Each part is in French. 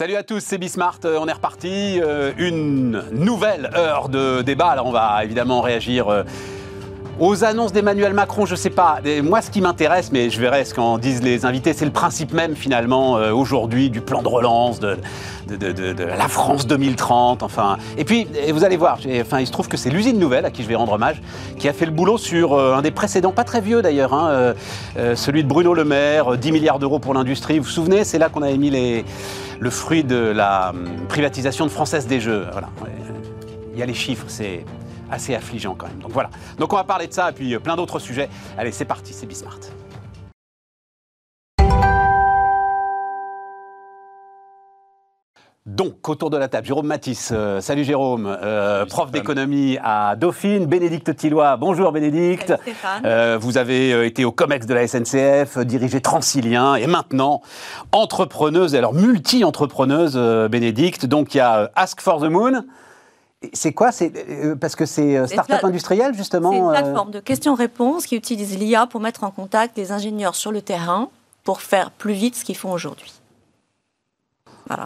Salut à tous, c'est Bismart, euh, on est reparti. Euh, une nouvelle heure de débat. Alors on va évidemment réagir euh, aux annonces d'Emmanuel Macron, je sais pas. Moi, ce qui m'intéresse, mais je verrai ce qu'en disent les invités, c'est le principe même finalement aujourd'hui du plan de relance, de, de, la France 2030. Enfin, et puis vous allez voir. Enfin, il se trouve que c'est l'usine nouvelle à qui je vais rendre hommage, qui a fait le boulot sur un des précédents, pas très vieux d'ailleurs, hein, celui de Bruno Le Maire, 10 milliards d'euros pour l'industrie. Vous vous souvenez, c'est là qu'on avait mis les le fruit de la hum, privatisation de Française des Jeux. Voilà. Il y a les chiffres, c'est assez affligeant quand même. Donc voilà. Donc on va parler de ça et puis euh, plein d'autres sujets. Allez, c'est parti, c'est Bismart. Donc, autour de la table, Jérôme Matisse. Euh, salut Jérôme, euh, prof d'économie à Dauphine. Bénédicte Tillois, bonjour Bénédicte. Euh, vous avez été au COMEX de la SNCF, dirigé Transilien et maintenant entrepreneuse, alors multi-entrepreneuse Bénédicte. Donc, il y a Ask for the Moon. C'est quoi? C'est parce que c'est start-up industriel justement. C'est une plateforme de questions-réponses qui utilise l'IA pour mettre en contact les ingénieurs sur le terrain pour faire plus vite ce qu'ils font aujourd'hui.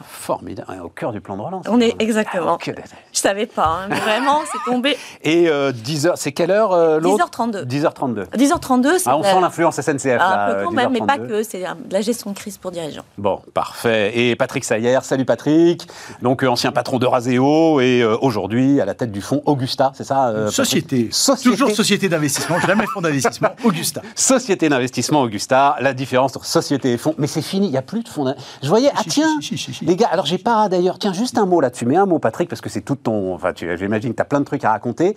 Formidable, au cœur du plan de relance. On est exactement. Je ne savais pas, hein, vraiment, c'est tombé. Et 10h, euh, c'est quelle heure euh, l'autre 10h32. 10h32. 10h32, c'est. Ah, on sent l'influence SNCF. Un peu quand même, mais pas que, c'est de la gestion de crise pour dirigeants. Bon, parfait. Et Patrick Sayer, salut Patrick, donc euh, ancien patron de Raseo et aujourd'hui à la tête du fonds Augusta, c'est ça Société. Société. Toujours société d'investissement, jamais fonds d'investissement, Augusta. Société d'investissement Augusta, la différence entre société et fonds, mais c'est fini, il n'y a plus de fonds. Je voyais, ah tiens, les gars, alors j'ai pas d'ailleurs, tiens, juste un mot là-dessus, mais un mot, Patrick, parce que c'est tout ton. Enfin, j'imagine que tu as plein de trucs à raconter.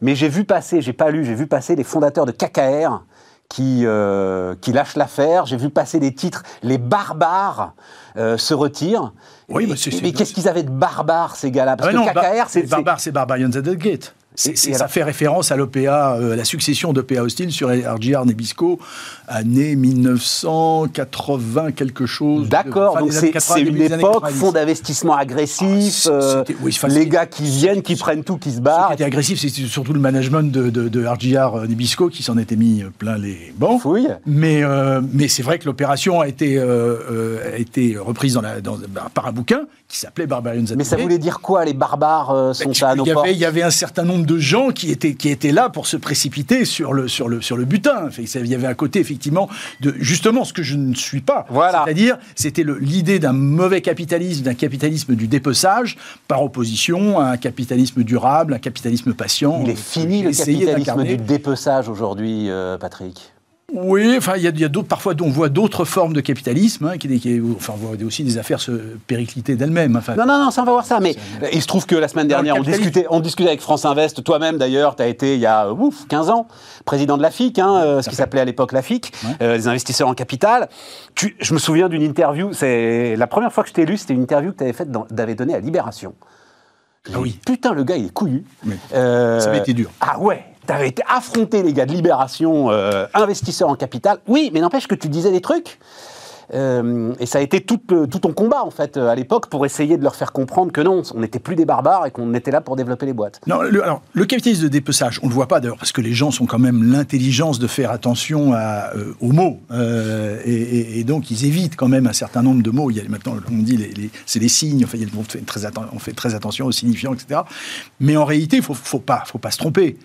Mais j'ai vu passer, j'ai pas lu, j'ai vu passer les fondateurs de KKR qui, euh, qui lâchent l'affaire. J'ai vu passer des titres Les barbares euh, se retirent. Oui, mais, mais qu'est-ce qu'ils avaient de barbares, ces gars-là? Parce ah que KKR, c'est. Barbares, c'est Barbarians at the Gate ça fait référence à l'OPA, euh, la succession d'OPA Hostile sur RGR Nebisco, année 1980 quelque chose. D'accord, donc c'est une époque, fonds d'investissement agressif, ah, euh, les gars qui viennent, qui prennent tout, qui se barrent. Ce qui était agressif, c'est surtout le management de, de, RGR Nebisco qui s'en était mis plein les bancs. Mais, euh, mais c'est vrai que l'opération a, été a été reprise dans la, dans, par un bouquin qui s'appelait Barbarians Mais ça voulait dire quoi, les barbares sont ben, à nos Il y avait un certain nombre de gens qui étaient, qui étaient là pour se précipiter sur le, sur le, sur le butin. Il y avait un côté, effectivement, de justement ce que je ne suis pas. Voilà. C'est-à-dire, c'était l'idée d'un mauvais capitalisme, d'un capitalisme du dépeçage, par opposition à un capitalisme durable, un capitalisme patient. Il est fini le capitalisme du dépeçage aujourd'hui, euh, Patrick oui, enfin, il y a, d'autres, parfois, on voit d'autres formes de capitalisme, hein, qui, enfin, on voit aussi des affaires se péricliter d'elles-mêmes. Enfin, non, non, non, ça, on va voir ça. Mais il se trouve que la semaine dernière, on discutait, on discutait avec France Invest. Toi-même, d'ailleurs, tu as été, il y a ouf, 15 ans, président de la FIC, hein, euh, ce qui s'appelait à l'époque la FIC, euh, les investisseurs en capital. Tu, je me souviens d'une interview, c'est la première fois que je t'ai lu, c'était une interview que tu avais faite, donnée à Libération. Ah oui. Putain, le gars, il est couillu. Euh, ça été dur. Ah ouais tu avais été affronté les gars de Libération, euh, investisseurs en capital. Oui, mais n'empêche que tu disais des trucs. Euh, et ça a été tout, tout, ton combat, en fait, à l'époque, pour essayer de leur faire comprendre que non, on n'était plus des barbares et qu'on était là pour développer les boîtes. Non, le, alors, le capitalisme de dépeçage, on ne le voit pas d'ailleurs, parce que les gens sont quand même l'intelligence de faire attention à, euh, aux mots. et, donc, ils évitent quand même un certain nombre de mots. Il y a maintenant, on dit, les, c'est des signes, on, fait très attention aux signifiants, etc. Mais en réalité, il faut, faut, pas, faut pas se tromper.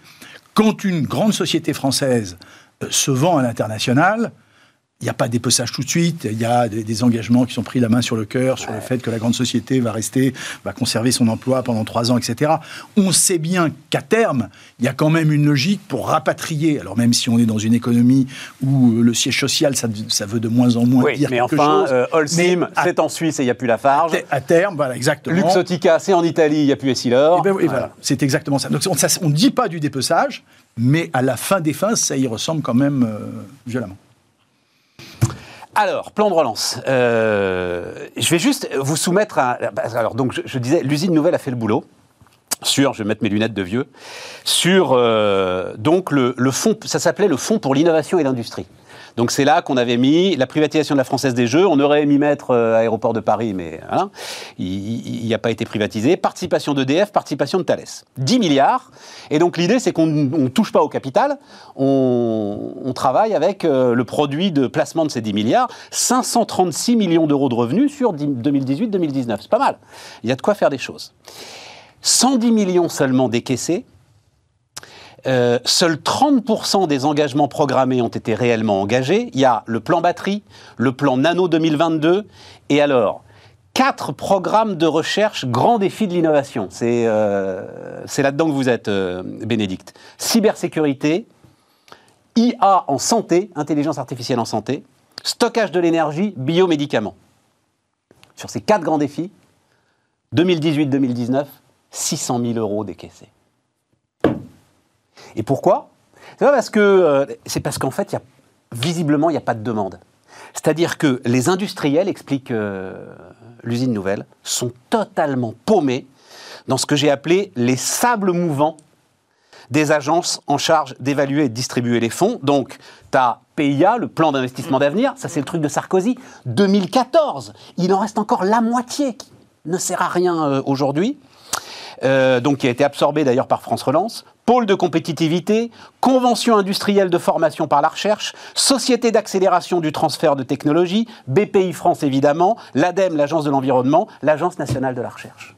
Quand une grande société française euh, se vend à l'international, il n'y a pas d'épossage tout de suite, il y a des, engagements qui sont pris la main sur le cœur, sur le fait que la grande société va rester, va conserver son emploi pendant trois ans, etc. On sait bien qu'à terme, il y a quand même une logique pour rapatrier, alors même si on est dans une économie où le siège social, ça, veut de moins en moins oui, dire mais quelque enfin, chose. Euh, Holcim, c'est en Suisse et il n'y a plus la Farge. À terme, voilà, exactement. Luxotica, c'est en Italie, il n'y a plus Essilor. Et, ben, voilà. c'est exactement ça. Donc on ne dit pas du dépeçage, mais à la fin des fins, ça y ressemble quand même euh, violemment. Alors, plan de relance. Euh, je vais juste vous soumettre à. Alors, donc, je, disais, l'usine nouvelle a fait le boulot sur, je vais mettre mes lunettes de vieux, sur euh, donc le, le fonds, ça s'appelait le Fonds pour l'innovation et l'industrie. Donc c'est là qu'on avait mis la privatisation de la Française des Jeux. On aurait mis mettre euh, aéroport de Paris, mais voilà, il n'a pas été privatisé. Participation d'EDF, participation de Thales. 10 milliards. Et donc l'idée, c'est qu'on ne touche pas au capital. On, on travaille avec euh, le produit de placement de ces 10 milliards. 536 millions d'euros de revenus sur 2018-2019. C'est pas mal. Il y a de quoi faire des choses. 110 millions seulement décaissés. Euh, seuls 30% des engagements programmés ont été réellement engagés. Il y a le plan batterie, le plan nano 2022, et alors, quatre programmes de recherche grand défi de l'innovation. C'est euh, là-dedans que vous êtes, euh, Bénédicte. Cybersécurité, IA en santé, intelligence artificielle en santé, stockage de l'énergie, biomédicaments. Sur ces quatre grands défis, 2018-2019, 600 000 euros décaissés. Et pourquoi? C'est parce que euh, c'est parce qu'en fait, y a, visiblement, il n'y a pas de demande. C'est-à-dire que les industriels, explique euh, l'usine nouvelle, sont totalement paumés dans ce que j'ai appelé les sables mouvants des agences en charge d'évaluer et de distribuer les fonds. Donc, tu as PIA, le plan d'investissement d'avenir, ça c'est le truc de Sarkozy, 2014. Il en reste encore la moitié qui ne sert à rien euh, aujourd'hui. donc qui a été absorbé d'ailleurs par France Relance pôle de compétitivité, convention industrielle de formation par la recherche, société d'accélération du transfert de technologie, BPI France évidemment, l'ADEME, l'Agence de l'environnement, l'Agence nationale de la recherche.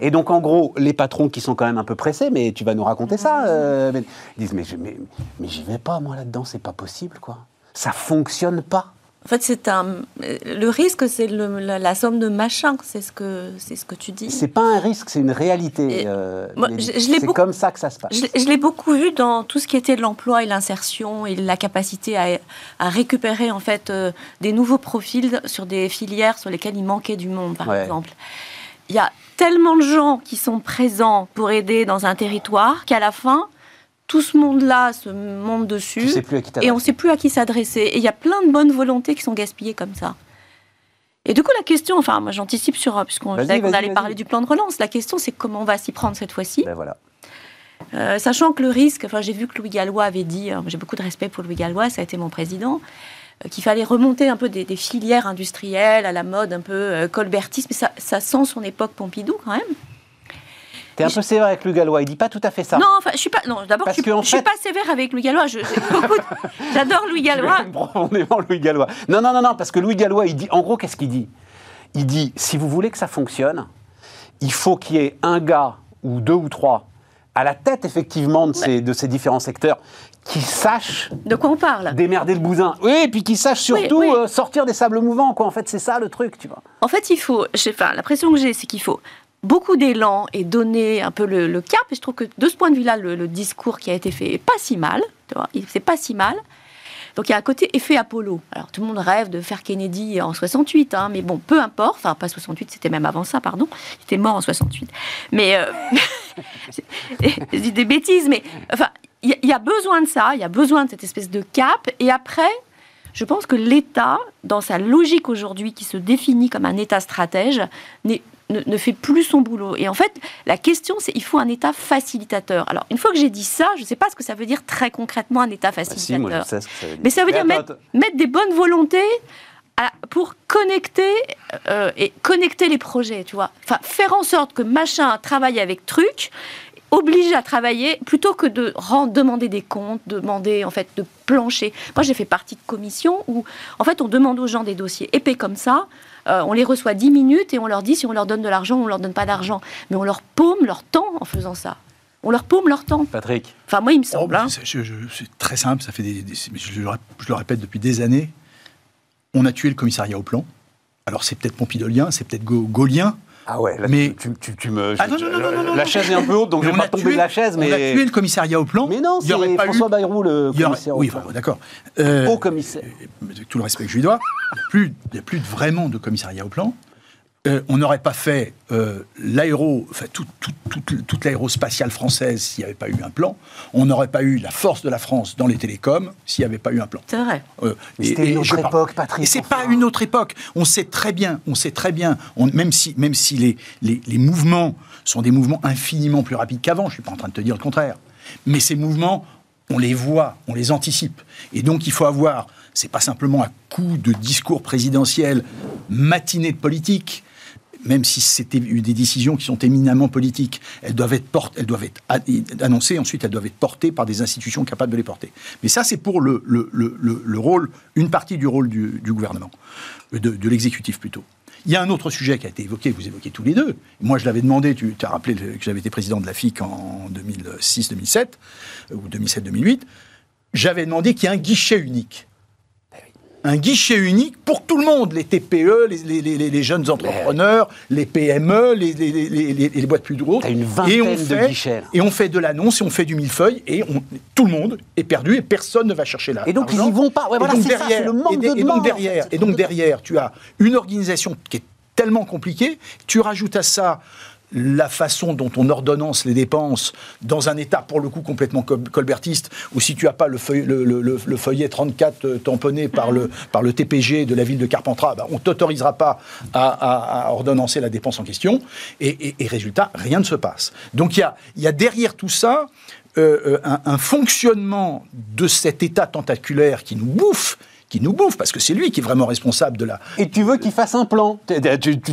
Et donc, en gros, les patrons qui sont quand même un peu pressés, mais tu vas nous raconter ça, euh, disent Mais, mais, mais j'y vais pas, moi, là-dedans, c'est pas possible, quoi. Ça fonctionne pas. En fait, c'est un. Le risque, c'est la, somme de machin. C'est ce que c'est ce que tu dis. C'est pas un risque, c'est une réalité. Euh, c'est comme ça que ça se passe. Je, l'ai beaucoup vu dans tout ce qui était de l'emploi et l'insertion et la capacité à, récupérer en fait euh, des nouveaux profils sur des filières sur lesquelles il manquait du monde, par exemple. Il y a tellement de gens qui sont présents pour aider dans un territoire qu'à la fin, tout ce monde-là se monte dessus et on ne sait plus à qui s'adresser. Et il y a plein de bonnes volontés qui sont gaspillées comme ça. Et du coup, la question, enfin, moi j'anticipe sur, puisqu'on allait parler du plan de relance, la question c'est comment on va s'y prendre cette fois-ci. Ben voilà. Euh, sachant que le risque, enfin, j'ai vu que Louis Gallois avait dit, euh, j'ai beaucoup de respect pour Louis Gallois, ça a été mon président, euh, qu'il fallait remonter un peu des, filières industrielles à la mode un peu colbertiste, mais ça, ça sent son époque Pompidou quand même. T'es un peu sévère avec Louis Gallois. Il dit pas tout à fait ça. Non, enfin, je suis pas. Non, d'abord, je, suis, suis pas sévère avec Louis Gallois. J'adore Louis Gallois. profondément Louis Gallois. Non, non, non, non, parce que Louis Gallois, il dit. En gros, qu'est-ce qu'il dit? Il dit si vous voulez que ça fonctionne, il faut qu'il y ait un gars ou deux ou trois à la tête effectivement de, ces, de ces différents secteurs qui sachent de quoi on parle? démerder le bousin oui et puis qui sachent surtout euh, sortir des sables mouvants quoi en fait c'est ça le truc tu vois en fait il faut enfin l'impression que j'ai c'est qu'il faut beaucoup d'élan et donner un peu le, cap. Et je trouve que de ce point de vue-là, le, discours qui a été fait est pas si mal. C'est pas si mal. Donc il y a un côté effet Apollo. Alors tout le monde rêve de faire Kennedy en 68, hein, mais bon, peu importe. Enfin, pas 68, c'était même avant ça, pardon. Il était mort en 68. Mais euh, je des bêtises, mais enfin, il y, a besoin de ça. Il y a besoin de cette espèce de cap. Et après, je pense que l'État, dans sa logique aujourd'hui, qui se définit comme un État stratège, ne, fait plus son boulot. Et en fait, la question, c'est il faut un État facilitateur. Alors, une fois que j'ai dit ça, je ne sais pas ce que ça veut dire très concrètement un État facilitateur. Mais ça veut dire mettre, des bonnes volontés pour connecter euh, et connecter les projets, tu vois. Enfin, faire en sorte que machin travaille avec truc obligé à travailler plutôt que de demander des comptes, demander en fait de plancher. Moi, j'ai fait partie de commissions où en fait on demande aux gens des dossiers épais comme ça. Euh, on les reçoit 10 minutes et on leur dit si on leur donne de l'argent ou on leur donne pas d'argent. Mais on leur paume leur temps en faisant ça. On leur paume leur temps. Patrick. Enfin, moi, il me semble. Oh, hein. C'est très simple, ça fait des, je, le, répète depuis des années. On a tué le commissariat au plan. Alors, c'est peut-être pompidolien, c'est peut-être gaulien, ah ouais, mais tu, tu, tu me. Ah non, non, non, non, la chaise est un peu haute, donc je vais pas tomber de la chaise. Mais... On a tué le commissariat au plan. Mais non, c'est François Bayrou, le commissaire. Oui, d'accord. Euh, au commissaire. Avec tout le respect que je lui dois, il n'y a plus vraiment de commissariat au plan. Euh, on n'aurait pas fait euh, l'aéro, enfin, toute l'aérospatiale française s'il n'y avait pas eu un plan. On n'aurait pas eu la force de la France dans les télécoms s'il n'y avait pas eu un plan. C'est vrai. Euh, C'était une autre époque, Patrick. Et c'est pas une autre époque. On sait très bien, on sait très bien, même si, même si les, les, les mouvements sont des mouvements infiniment plus rapides qu'avant, je suis pas en train de te dire le contraire. Mais ces mouvements on les voit, on les anticipe. Et donc il faut avoir, c'est pas simplement un coup de discours présidentiel matiné de politique, même si c'était des décisions qui sont éminemment politiques, elles doivent être, elles annoncées, ensuite elles doivent être portées par des institutions capables de les porter. Mais ça, c'est pour le, le, le, le, rôle, une partie du rôle du, gouvernement, de, de l'exécutif plutôt. Il y a un autre sujet qui a été évoqué, vous évoquez tous les deux. Moi, je l'avais demandé, tu as rappelé que j'avais été président de la FIC en 2006-2007, ou 2007-2008. J'avais demandé qu'il y ait un guichet unique un guichet unique pour tout le monde, les TPE, les, jeunes entrepreneurs, les PME, les, boîtes plus grosses. une vingtaine et on fait, de guichets. Et on fait de l'annonce et on fait du millefeuille et tout le monde est perdu et personne ne va chercher là. Et donc ils n'y vont pas. et donc derrière, le manque de et donc derrière, et donc derrière, tu as une organisation qui est tellement compliquée. Tu rajoutes à ça la façon dont on ordonnance les dépenses dans un état pour le coup complètement colbertiste, ou si tu n'as pas le, feuillet 34 euh, tamponné par le, par le TPG de la ville de Carpentras, bah, on ne t'autorisera pas à, ordonnancer la dépense en question, et, résultat, rien ne se passe. Donc il y a, derrière tout ça euh, euh, un fonctionnement de cet état tentaculaire qui nous bouffe, qui nous bouffe, parce que c'est lui qui est vraiment responsable de la... Et tu veux qu'il fasse un plan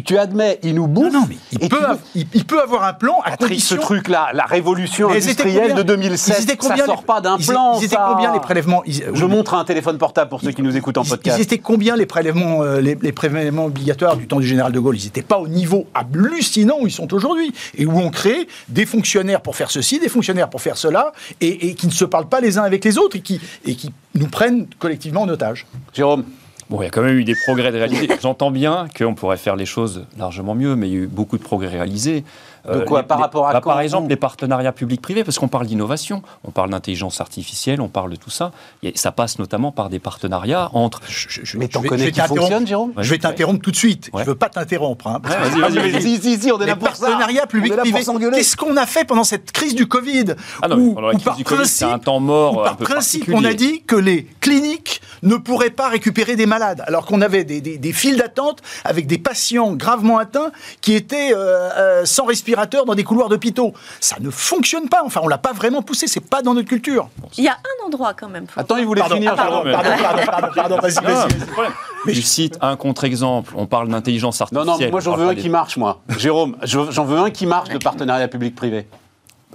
tu, admets, il nous bouffe. Non, non mais il, peut, il, peut, avoir un plan à condition... ce truc-là, la révolution industrielle de 2007, ça ne sort pas d'un plan, Ils étaient combien les prélèvements Je montre un téléphone portable pour ceux qui nous écoutent en podcast. Ils étaient combien les prélèvements, euh, les, prélèvements obligatoires du temps du général de Gaulle? Ils n'étaient pas au niveau hallucinant où ils sont aujourd'hui, et où on crée des fonctionnaires pour faire ceci, des fonctionnaires pour faire cela, et, qui ne se parlent pas les uns avec les autres, et qui, et qui nous prennent collectivement en otage. Jérôme Bon, il y a quand même eu des progrès réalisés. J'entends bien qu'on pourrait faire les choses largement mieux, mais il y a eu beaucoup de progrès réalisés. De quoi euh, Par rapport à bah, Par exemple, les partenariats publics-privés, parce qu'on parle d'innovation, on parle d'intelligence artificielle, on parle de tout ça. Et ça passe notamment par des partenariats entre. Je, mais t'en connais qui fonctionne, Jérôme Je vais t'interrompre tout de suite. Je ne veux pas t'interrompre. Hein, vas-y, vas-y, vas-y. Si, si, si, on est là pour ça. Partenariats publics-privés. Qu'est-ce qu'on a fait pendant cette crise du Covid Ah non, pendant la crise du Covid, c'est un temps mort. Par principe, on a dit que les cliniques ne pourraient pas récupérer des malades, alors qu'on avait des files d'attente avec des patients gravement atteints qui étaient euh, euh, sans dans des couloirs d'hôpitaux. Ça ne fonctionne pas. Enfin, on l'a pas vraiment poussé. C'est pas dans notre culture. Il y a un endroit quand même. Attends, il voulait finir. Pardon, pardon, pardon, pardon, vas-y, vas-y. Mais je cite un contre-exemple. On parle d'intelligence artificielle. Non, non, moi j'en veux un qui marche, moi. Jérôme, j'en veux un qui marche de partenariat public-privé.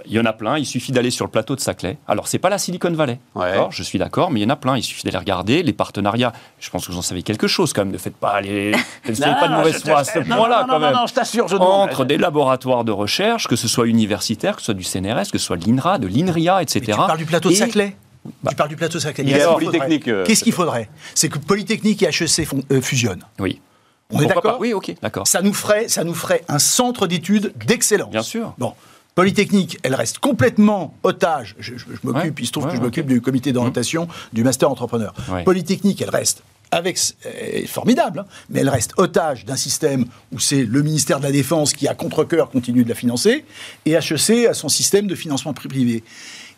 Il y en a plein, il suffit d'aller sur le plateau de Saclay. Alors, c'est pas la Silicon Valley, je suis d'accord, mais il y en a plein, il suffit d'aller regarder les partenariats. Je pense que vous en savez quelque chose quand même, ne faites pas, les... ne pas de mauvaise foi à ce point-là quand même. Non, je t'assure, je Entre des laboratoires de recherche, que ce soit universitaire, que ce soit du CNRS, que ce soit de l'INRA, de l'INRIA, etc. tu parles du plateau de Saclay tu parles du plateau de Saclay. Qu'est-ce qu'il faudrait? C'est que Polytechnique et HEC euh, fusionnent. Oui. On est d'accord? Oui, ok, d'accord. Ça nous ferait, ça nous ferait un centre d'études d'excellence. Bien sûr. Bon, Polytechnique, elle reste complètement otage. Je, m'occupe, il se trouve que je m'occupe du comité d'orientation du master entrepreneur. Polytechnique, elle reste avec formidable, hein, mais elle reste otage d'un système où c'est le ministère de la Défense qui, à contre-coeur, continue de la financer, et HEC a son système de financement privé.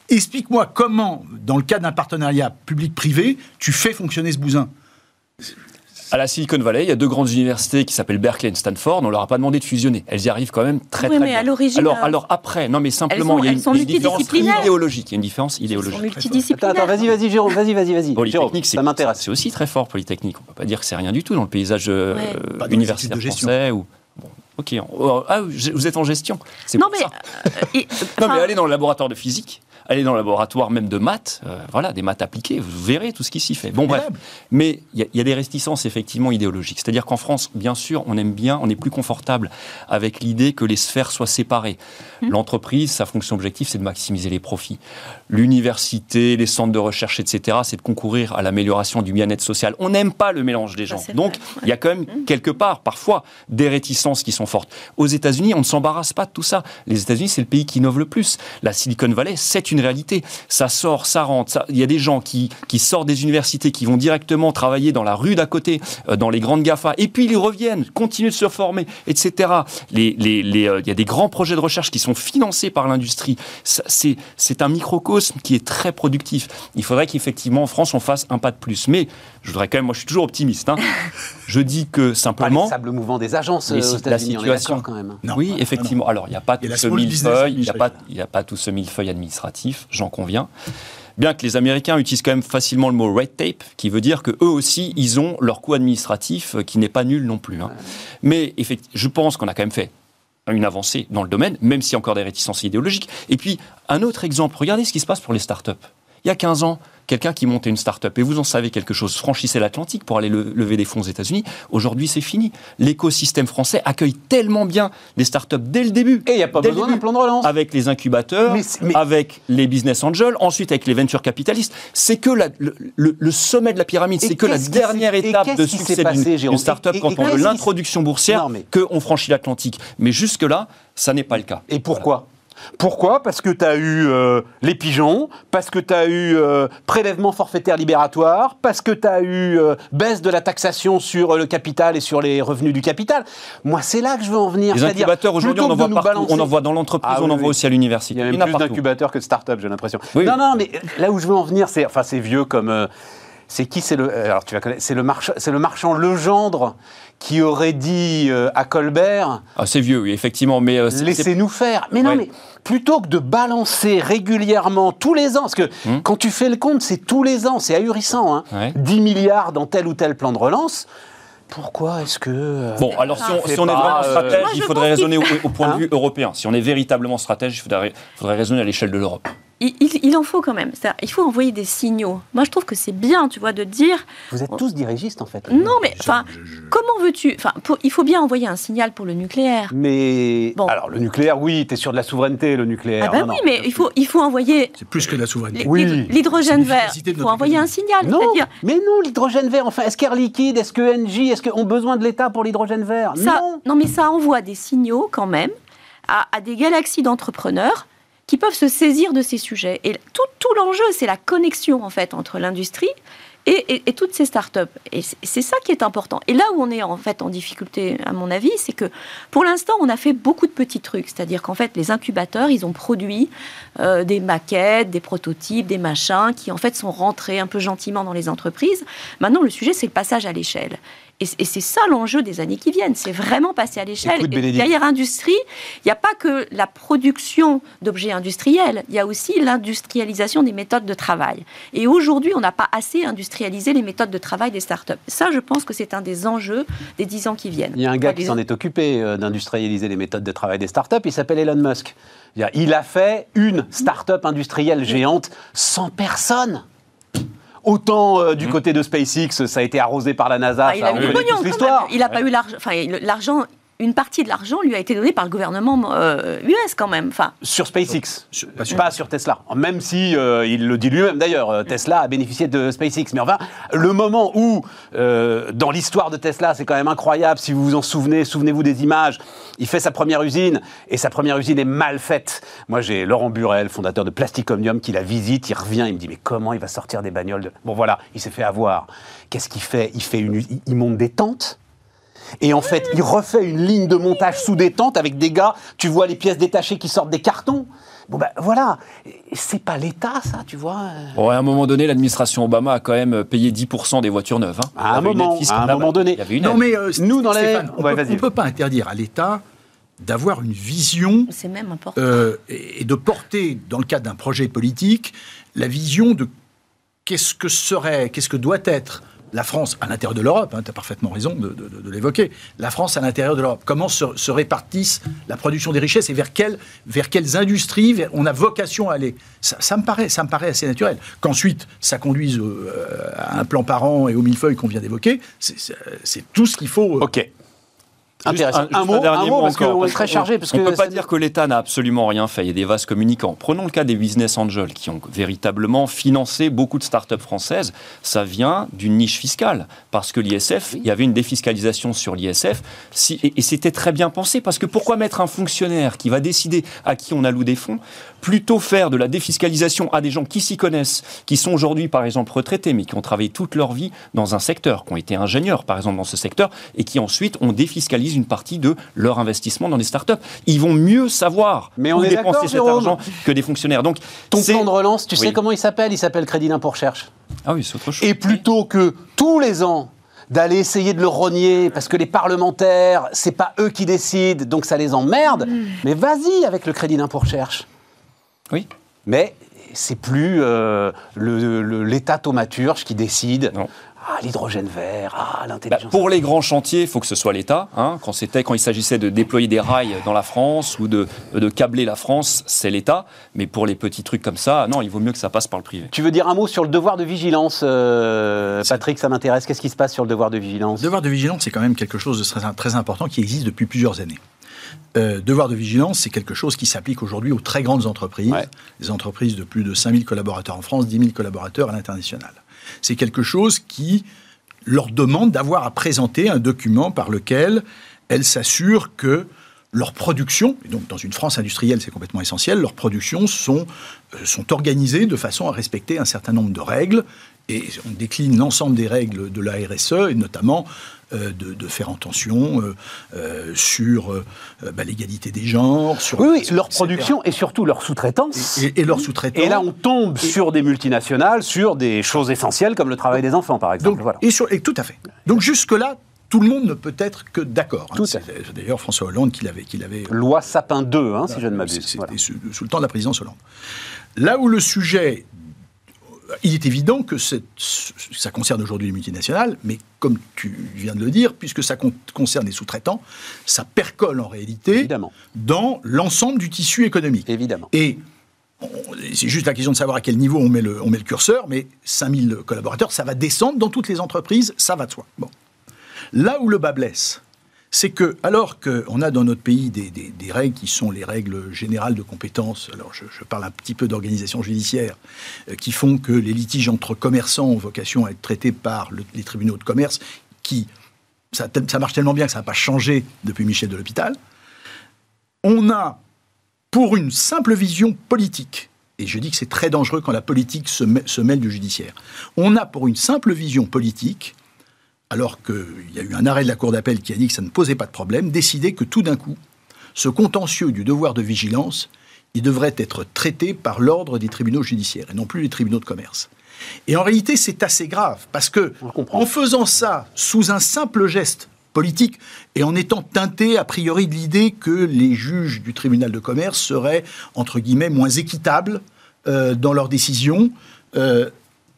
Explique-moi comment, dans le cas d'un partenariat public-privé, tu fais fonctionner ce bousin à la Silicon Valley, il y a deux grandes universités qui s'appellent Berkeley et Stanford. On leur a pas demandé de fusionner. Elles y arrivent quand même très oui, très mais À l'origine, alors, euh, alors après, non mais simplement, il y a une, différence idéologique. Il y a une différence idéologique. multidisciplinaires. Attends, vas-y, vas-y, Jérôme, vas-y, vas-y, vas-y. Polytechnique, ça m'intéresse. C'est aussi très fort Polytechnique. On peut pas dire que c'est rien du tout dans le paysage euh, universitaire français ou. Bon, ok. Oh, ah, vous êtes en gestion. Non mais, euh, non mais allez dans le laboratoire de physique allez dans le laboratoire même de maths, euh, voilà, des maths appliquées, vous verrez tout ce qui s'y fait. Bon, bref. Mais il y, a des réticences effectivement idéologiques. C'est-à-dire qu'en France, bien sûr, on aime bien, on est plus confortable avec l'idée que les sphères soient séparées. Mmh. L'entreprise, sa fonction objective, c'est de maximiser les profits. L'université, les centres de recherche, etc., c'est de concourir à l'amélioration du bien-être social. On n'aime pas le mélange des gens. Donc, il y a quand même mmh. quelque part, parfois, des réticences qui sont fortes. Aux États-Unis, on ne s'embarrasse pas de tout ça. Les États-Unis, c'est le pays qui innove le plus. La Silicon Valley, c'est une réalité. Ça sort, ça rentre. Il y a des gens qui, qui sortent des universités, qui vont directement travailler dans la rue d'à côté, euh, dans les grandes GAFA, et puis ils reviennent, continuent de se former, etc. Les, les, les, euh, il y a des grands projets de recherche qui sont financés par l'industrie. C'est un microcosme qui est très productif. Il faudrait qu'effectivement en France on fasse un pas de plus. Mais je voudrais quand même, moi je suis toujours optimiste. Hein. je dis que simplement. Pas le mouvement des agences. Euh, la situation quand même. oui, effectivement. Alors il n'y a pas tout ce millefeuille, il n'y a pas tout ce millefeuille administratif j'en conviens. Bien que les Américains utilisent quand même facilement le mot red tape, qui veut dire que eux aussi, ils ont leur coût administratif qui n'est pas nul non plus. Hein. Mais je pense qu'on a quand même fait une avancée dans le domaine, même s'il y a encore des réticences idéologiques. Et puis, un autre exemple, regardez ce qui se passe pour les startups. Il y a 15 ans, quelqu'un qui montait une start-up, et vous en savez quelque chose, franchissait l'Atlantique pour aller lever des fonds aux États-Unis. Aujourd'hui, c'est fini. L'écosystème français accueille tellement bien les start-up dès le début. Et il n'y a pas besoin d'un plan de relance. Avec les incubateurs, avec les business angels, ensuite avec les venture capitalistes. C'est que le, sommet de la pyramide, c'est que la dernière étape de succès d'une start-up quand on veut l'introduction boursière, qu'on franchit l'Atlantique. Mais jusque-là, ça n'est pas le cas. Et pourquoi? Pourquoi? Parce que tu as eu euh, les pigeons, parce que tu as eu euh, prélèvement forfaitaire libératoire, parce que tu as eu euh, baisse de la taxation sur le capital et sur les revenus du capital. Moi, c'est là que je veux en venir. Les incubateurs, aujourd'hui, on en voit partout. On en voit dans l'entreprise, ah on en voit aussi à l'université. Il y a même plus d'incubateurs que de start-up, j'ai l'impression. Non, non, mais là où je veux en venir, c'est enfin, vieux comme... c'est qui C'est le, alors tu vas c'est le, marchand, c'est le marchand Legendre qui aurait dit euh, à Colbert. Ah, c'est vieux, oui, effectivement, mais. Euh, Laissez-nous faire. Mais non, mais plutôt que de balancer régulièrement tous les ans, parce que hmm. quand tu fais le compte, c'est tous les ans, c'est ahurissant, hein, 10 milliards dans tel ou tel plan de relance. Pourquoi est-ce que... Euh, bon, alors si on, est vraiment stratège, il faudrait raisonner au, point de hein vue européen. Si on est véritablement stratège, il faudrait, faudrait raisonner à l'échelle de l'Europe il, en faut quand même. Il faut envoyer des signaux. Moi, je trouve que c'est bien, tu vois, de dire. Vous êtes tous dirigistes, en fait. Non, mais enfin, comment veux-tu Enfin, il faut bien envoyer un signal pour le nucléaire. Mais alors, le nucléaire, oui, tu es sûr de la souveraineté, le nucléaire. Ah ben oui, mais il faut, il faut envoyer. C'est plus que la souveraineté. Oui. L'hydrogène vert. Il faut envoyer un signal. Non, mais non, l'hydrogène vert. Enfin, est-ce qu'Air Liquide, est-ce que NJ, est-ce qu'on a besoin de l'État pour l'hydrogène vert? Non. Non, mais ça envoie des signaux quand même à des galaxies d'entrepreneurs qui peuvent se saisir de ces sujets. Et tout, l'enjeu, c'est la connexion en fait entre l'industrie et, et, toutes ces startups. Et c'est ça qui est important. Et là où on est en fait en difficulté, à mon avis, c'est que pour l'instant, on a fait beaucoup de petits trucs. C'est-à-dire qu'en fait, les incubateurs, ils ont produit euh, des maquettes, des prototypes, des machins qui en fait sont rentrés un peu gentiment dans les entreprises. Maintenant, le sujet, c'est le passage à l'échelle. Et, c'est ça l'enjeu des années qui viennent, c'est vraiment passer à l'échelle. Derrière industrie, il n'y a pas que la production d'objets industriels, il y a aussi l'industrialisation des méthodes de travail. Et aujourd'hui, on n'a pas assez industrialisé les méthodes de travail des startups. Ça, je pense que c'est un des enjeux des dix ans qui viennent. Il y a un gars qui s'en est occupé euh, d'industrialiser les méthodes de travail des startups, il s'appelle Elon Musk. Il a fait une start-up industrielle géante sans personne. Autant euh, du mmh. côté de SpaceX, ça a été arrosé par la NASA. Ah, il a eu l'histoire. Il n'a pas eu l'argent. Enfin, l'argent une partie de l'argent lui a été donnée par le gouvernement US euh, quand même. Enfin, sur SpaceX, pas sur Tesla. Même si euh, il le dit lui-même d'ailleurs, euh, Tesla a bénéficié de SpaceX. Mais enfin, le moment où, dans l'histoire de Tesla, c'est quand même incroyable. Si vous vous en souvenez, souvenez-vous des images. Il fait sa première usine et sa première usine est mal faite. Moi, j'ai Laurent Burel, fondateur de Plastic Omnium, qui la visite. Il revient, il me dit mais comment il va sortir des bagnoles de... Bon voilà, il s'est fait avoir. Qu'est-ce qu'il fait? Il fait une, il monte des tentes et en fait, il refait une ligne de montage sous détente avec des gars, tu vois les pièces détachées qui sortent des cartons. Bon ben voilà, c'est pas l'État ça, tu vois. Bon, à un moment donné, l'administration Obama a quand même payé 10% des voitures neuves. Hein. À, un moment, à un moment donné. non mais euh, nous dans la... on ne peut pas interdire à l'État d'avoir une vision même euh, et de porter, dans le cadre d'un projet politique, la vision de qu'est-ce que serait, qu'est-ce que doit être la France à l'intérieur de l'Europe, hein, tu as parfaitement raison de, l'évoquer, la France à l'intérieur de l'Europe, comment se, répartissent la production des richesses et vers, quelles industries on a vocation à aller? Ça, me paraît, ça me assez naturel. Qu'ensuite, ça conduise euh, à un plan par an et au millefeuille qu'on vient d'évoquer, c'est tout ce qu'il faut. Euh, ok. Intéressant. Un, mot, un mot parce qu'on est très chargé. Parce on ne peut pas dire que l'État n'a absolument rien fait. Il y a des vases communicants. Prenons le cas des business angels qui ont véritablement financé beaucoup de start-up françaises. Ça vient d'une niche fiscale. Parce que l'ISF, il y avait une défiscalisation sur l'ISF. Si, et, c'était très bien pensé. Parce que pourquoi mettre un fonctionnaire qui va décider à qui on alloue des fonds plutôt faire de la défiscalisation à des gens qui s'y connaissent, qui sont aujourd'hui par exemple retraités, mais qui ont travaillé toute leur vie dans un secteur, qui ont été ingénieurs par exemple dans ce secteur, et qui ensuite ont une partie de leur investissement dans les startups. Ils vont mieux savoir Mais on où dépenser cet argent que des fonctionnaires. Donc, ton plan de relance, tu sais comment il s'appelle? Il s'appelle Crédit d'impôt recherche. Ah oui, c'est autre chose. Et plutôt que tous les ans d'aller essayer de le rogner parce que les parlementaires, c'est pas eux qui décident, donc ça les emmerde. Mm. Mais vas-y avec le crédit d'impôt recherche. Oui. Mais c'est plus euh, l'État thaumaturge qui décide. Ah, l'hydrogène vert, ah, Bah, l'intelligence. pour les grands chantiers, il faut que ce soit l'État. hein. Quand c'était, quand il s'agissait de déployer des rails dans la France ou de, de câbler la France, c'est l'État. Mais pour les petits trucs comme ça, non, il vaut mieux que ça passe par le privé. Tu veux dire un mot sur le devoir de vigilance, euh, Patrick Ça m'intéresse. Qu'est-ce qui se passe sur le devoir de vigilance? Le devoir de vigilance, c'est quand même quelque chose de très, très important qui existe depuis plusieurs années. Euh, devoir de vigilance, c'est quelque chose qui s'applique aujourd'hui aux très grandes entreprises, Ouais. les entreprises de plus de 5000 collaborateurs en France, 10 000 collaborateurs à l'international. C'est quelque chose qui leur demande d'avoir à présenter un document par lequel elles s'assurent que leur production, et donc dans une France industrielle c'est complètement essentiel, leurs productions sont, euh, sont organisées de façon à respecter un certain nombre de règles, et on décline l'ensemble des règles de la RSE, et notamment euh, de, de faire attention euh, euh, sur bah, l'égalité des genres, sur Oui, oui, leur etc. production et surtout leur sous-traitance. et, et leurs sous-traitants. Et là, on tombe Et- sur des multinationales, sur des choses essentielles comme le travail des enfants, par exemple. Donc, voilà. et, sur- et tout à fait. Donc jusque-là, tout le monde ne peut être que d'accord. hein. C'est d'ailleurs François Hollande qui l'avait, qui l'avait Loi Sapin 2, hein, si je ne m'abuse. C'était Voilà. sous, sous le temps de la présidence Hollande. Là où le sujet, il est évident que ça concerne aujourd'hui les multinationales, mais comme tu viens de le dire, puisque ça con- concerne les sous-traitants, ça percole en réalité Évidemment. dans l'ensemble du tissu économique. Évidemment. Et c'est juste la question de savoir à quel niveau on met le, on met le curseur, mais 5000 collaborateurs, ça va descendre dans toutes les entreprises, ça va de soi. Bon. Là où le bas blesse, c'est que, alors qu'on a dans notre pays des, règles qui sont les règles générales de compétence, alors je, parle un petit peu d'organisation judiciaire, euh, qui font que les litiges entre commerçants ont vocation à être traités par le- les tribunaux de commerce, qui, ça, marche tellement bien que ça n'a pas changé depuis Michel de l'Hôpital, on a, pour une simple vision politique, et je dis que c'est très dangereux quand la politique se mêle du judiciaire, on a pour une simple vision politique, alors qu'il y a eu un arrêt de la Cour d'appel qui a dit que ça ne posait pas de problème, décidé que tout d'un coup, ce contentieux du devoir de vigilance, il devrait être traité par l'ordre des tribunaux judiciaires et non plus les tribunaux de commerce. Et en réalité, c'est assez grave parce que, en faisant ça sous un simple geste politique et en étant teinté a priori de l'idée que les juges du tribunal de commerce seraient entre guillemets moins équitables euh, dans leurs décisions, euh,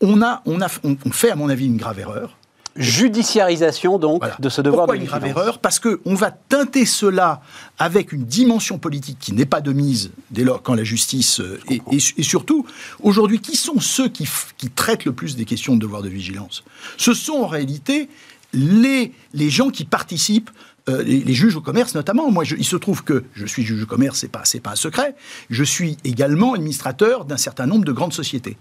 on, a, on, a, on- on fait à mon avis une grave erreur. Judiciarisation, donc, Voilà. de ce devoir Pourquoi de une grave erreur Parce qu'on va teinter cela avec une dimension politique qui n'est pas de mise dès lors quand la justice... euh, et, et- et surtout, aujourd'hui, qui sont ceux qui, qui traitent le plus des questions de devoir de vigilance? Ce sont en réalité les, les gens qui participent euh, les, juges au commerce notamment. Moi, il se trouve que je suis juge au commerce, c'est pas pas un secret. Je suis également administrateur d'un certain nombre de grandes sociétés.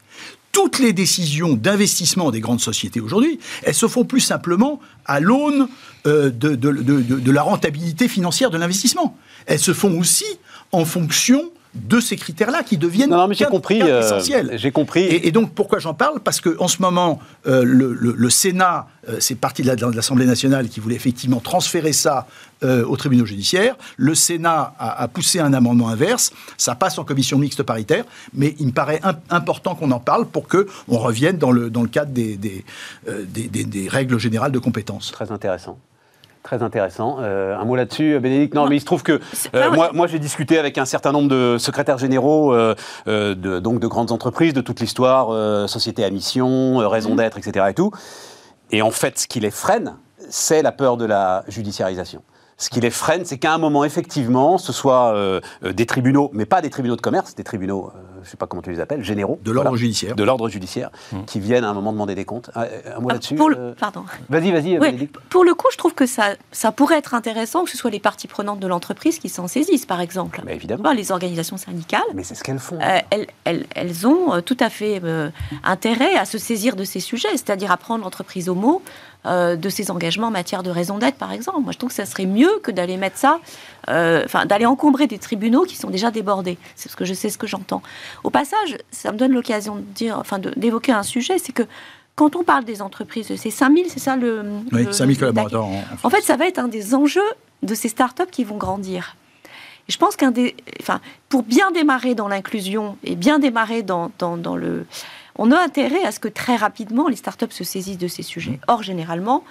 Toutes les décisions d'investissement des grandes sociétés aujourd'hui, elles se font plus simplement à l'aune euh, de la rentabilité financière de l'investissement. Elles se font aussi en fonction de ces critères-là qui deviennent Non, non, mais j'ai quin- compris, quin- euh, essentiels. j'ai compris. Et, et donc, pourquoi j'en parle? Parce qu'en ce moment, euh, le, le- le Sénat, euh, c'est parti de la- de l'Assemblée nationale qui voulait effectivement transférer ça aux tribunaux judiciaires. Le Sénat a, a poussé un amendement inverse. Ça passe en commission mixte paritaire. Mais il me paraît im- important qu'on en parle pour qu'on revienne dans le, dans le cadre des, des, des- des- des règles générales de compétences. Très intéressant. Très intéressant. Euh, un mot là-dessus, Bénédicte? Non, mais il se trouve que euh, moi, moi j'ai discuté avec un certain nombre de secrétaires généraux euh, de, donc de grandes entreprises, de toute l'histoire, sociétés à mission, raison d'être, etc. Et, tout. et en fait, ce qui les freine, c'est la peur de la judiciarisation. Ce qui les freine, c'est qu'à un moment, effectivement, ce soit des tribunaux, mais pas des tribunaux de commerce, des tribunaux, je ne sais pas comment tu les appelles, généraux. De l'ordre voilà, judiciaire. De l'ordre judiciaire, Mmh. qui viennent à un moment demander des comptes. Un, un mot Ah, là-dessus pour le- euh, Pardon. Vas-y, vas-y, Bénédicte. pour le coup, je trouve que ça, ça pourrait être intéressant que ce soit les parties prenantes de l'entreprise qui s'en saisissent, par exemple. Mais évidemment. Pas les organisations syndicales. Mais c'est ce qu'elles font. Euh, elles, elles- elles ont euh, tout à fait euh, intérêt à se saisir de ces sujets, c'est-à-dire à prendre l'entreprise au mot euh, de ses engagements en matière de raison d'être, par exemple. Moi, je trouve que ça serait mieux que d'aller mettre ça, euh, enfin, d'aller encombrer des tribunaux qui sont déjà débordés. C'est ce que je sais, ce que j'entends. Au passage, ça me donne l'occasion de dire, enfin, d'évoquer un sujet, c'est que quand on parle des entreprises, c'est 5000, c'est ça le. Oui, le- 5000 le- collaborateurs en, en en fait, ça va être un des enjeux de ces startups qui vont grandir. Et je pense qu'un des, enfin, pour bien démarrer dans l'inclusion et bien démarrer dans, dans, dans le, on a intérêt à ce que très rapidement les startups se saisissent de ces sujets. Or, généralement,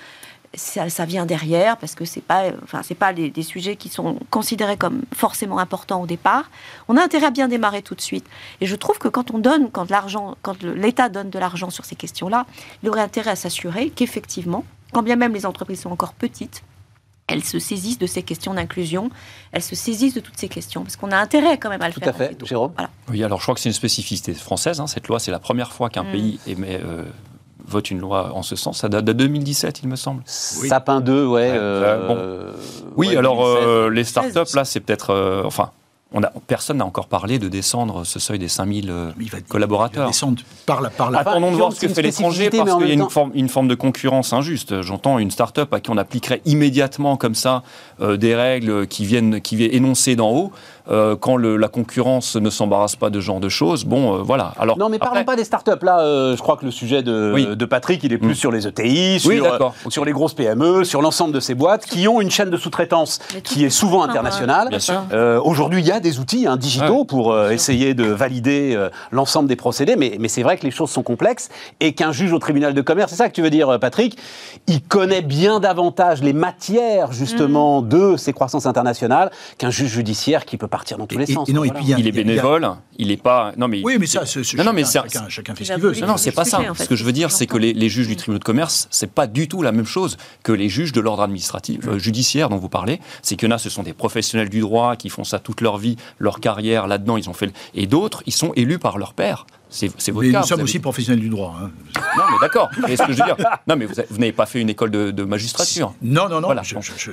ça, vient derrière parce que c'est pas, enfin c'est pas des sujets qui sont considérés comme forcément importants au départ. On a intérêt à bien démarrer tout de suite. Et je trouve que quand on donne, quand l'argent, quand l'État donne de l'argent sur ces questions-là, il aurait intérêt à s'assurer qu'effectivement, quand bien même les entreprises sont encore petites, elles se saisissent de ces questions d'inclusion, elles se saisissent de toutes ces questions, parce qu'on a intérêt quand même à le Tout faire. Tout à fait, Jérôme. Oui, alors je crois que c'est une spécificité française, hein, cette loi, c'est la première fois qu'un mm. pays émet, euh, vote une loi en ce sens. Ça date de 2017, il me semble. Sapin 2, ouais. Euh, oui, alors euh, les startups, là, c'est peut-être. enfin, on a, personne n'a encore parlé de descendre ce seuil des 5000 euh, collaborateurs. descendre par la, par la Attendons de voir ce que fait l'étranger parce qu'il y a une forme, une forme, de concurrence injuste. J'entends une start-up à qui on appliquerait immédiatement comme ça euh, des règles qui viennent, qui viennent énoncées d'en haut. Euh, quand la concurrence ne s'embarrasse pas de ce genre de choses. Bon, euh, voilà. Alors, non, mais parlons pas des startups. Là, euh, je crois que le sujet de, de Patrick, il est plus mm. sur les ETI, sur, sur les grosses PME, sur l'ensemble de ces boîtes qui ont une chaîne de sous-traitance qui est souvent internationale. Aujourd'hui, il y a des outils hein, digitaux pour essayer de valider l'ensemble des procédés, mais, mais c'est vrai que les choses sont complexes et qu'un juge au tribunal de commerce, c'est ça que tu veux dire, Patrick, il connaît bien davantage les matières, justement, mm. de ces croissances internationales qu'un juge judiciaire qui peut partir dans tous les sens. non, et puis, il est bénévole, il n'est pas. Non, mais, oui, mais ça, c'est, non, mais chacun, chacun, fait ce qu'il veut. Non, non, c'est pas ça. Ce que je veux dire, c'est que les, juges du tribunal de commerce, c'est pas du tout la même chose que les juges de l'ordre administratif, euh, judiciaire dont vous parlez. C'est qu'il y en a, ce sont des professionnels du droit qui font ça toute leur vie, leur carrière là-dedans, ils ont fait. Et d'autres, ils sont élus par leur père. C'est votre mais cas. Nous sommes aussi professionnels du droit. Hein. Non, mais d'accord. ce que je veux dire Non, mais vous, n'avez pas fait une école de, magistrature. Non, non, non. Je,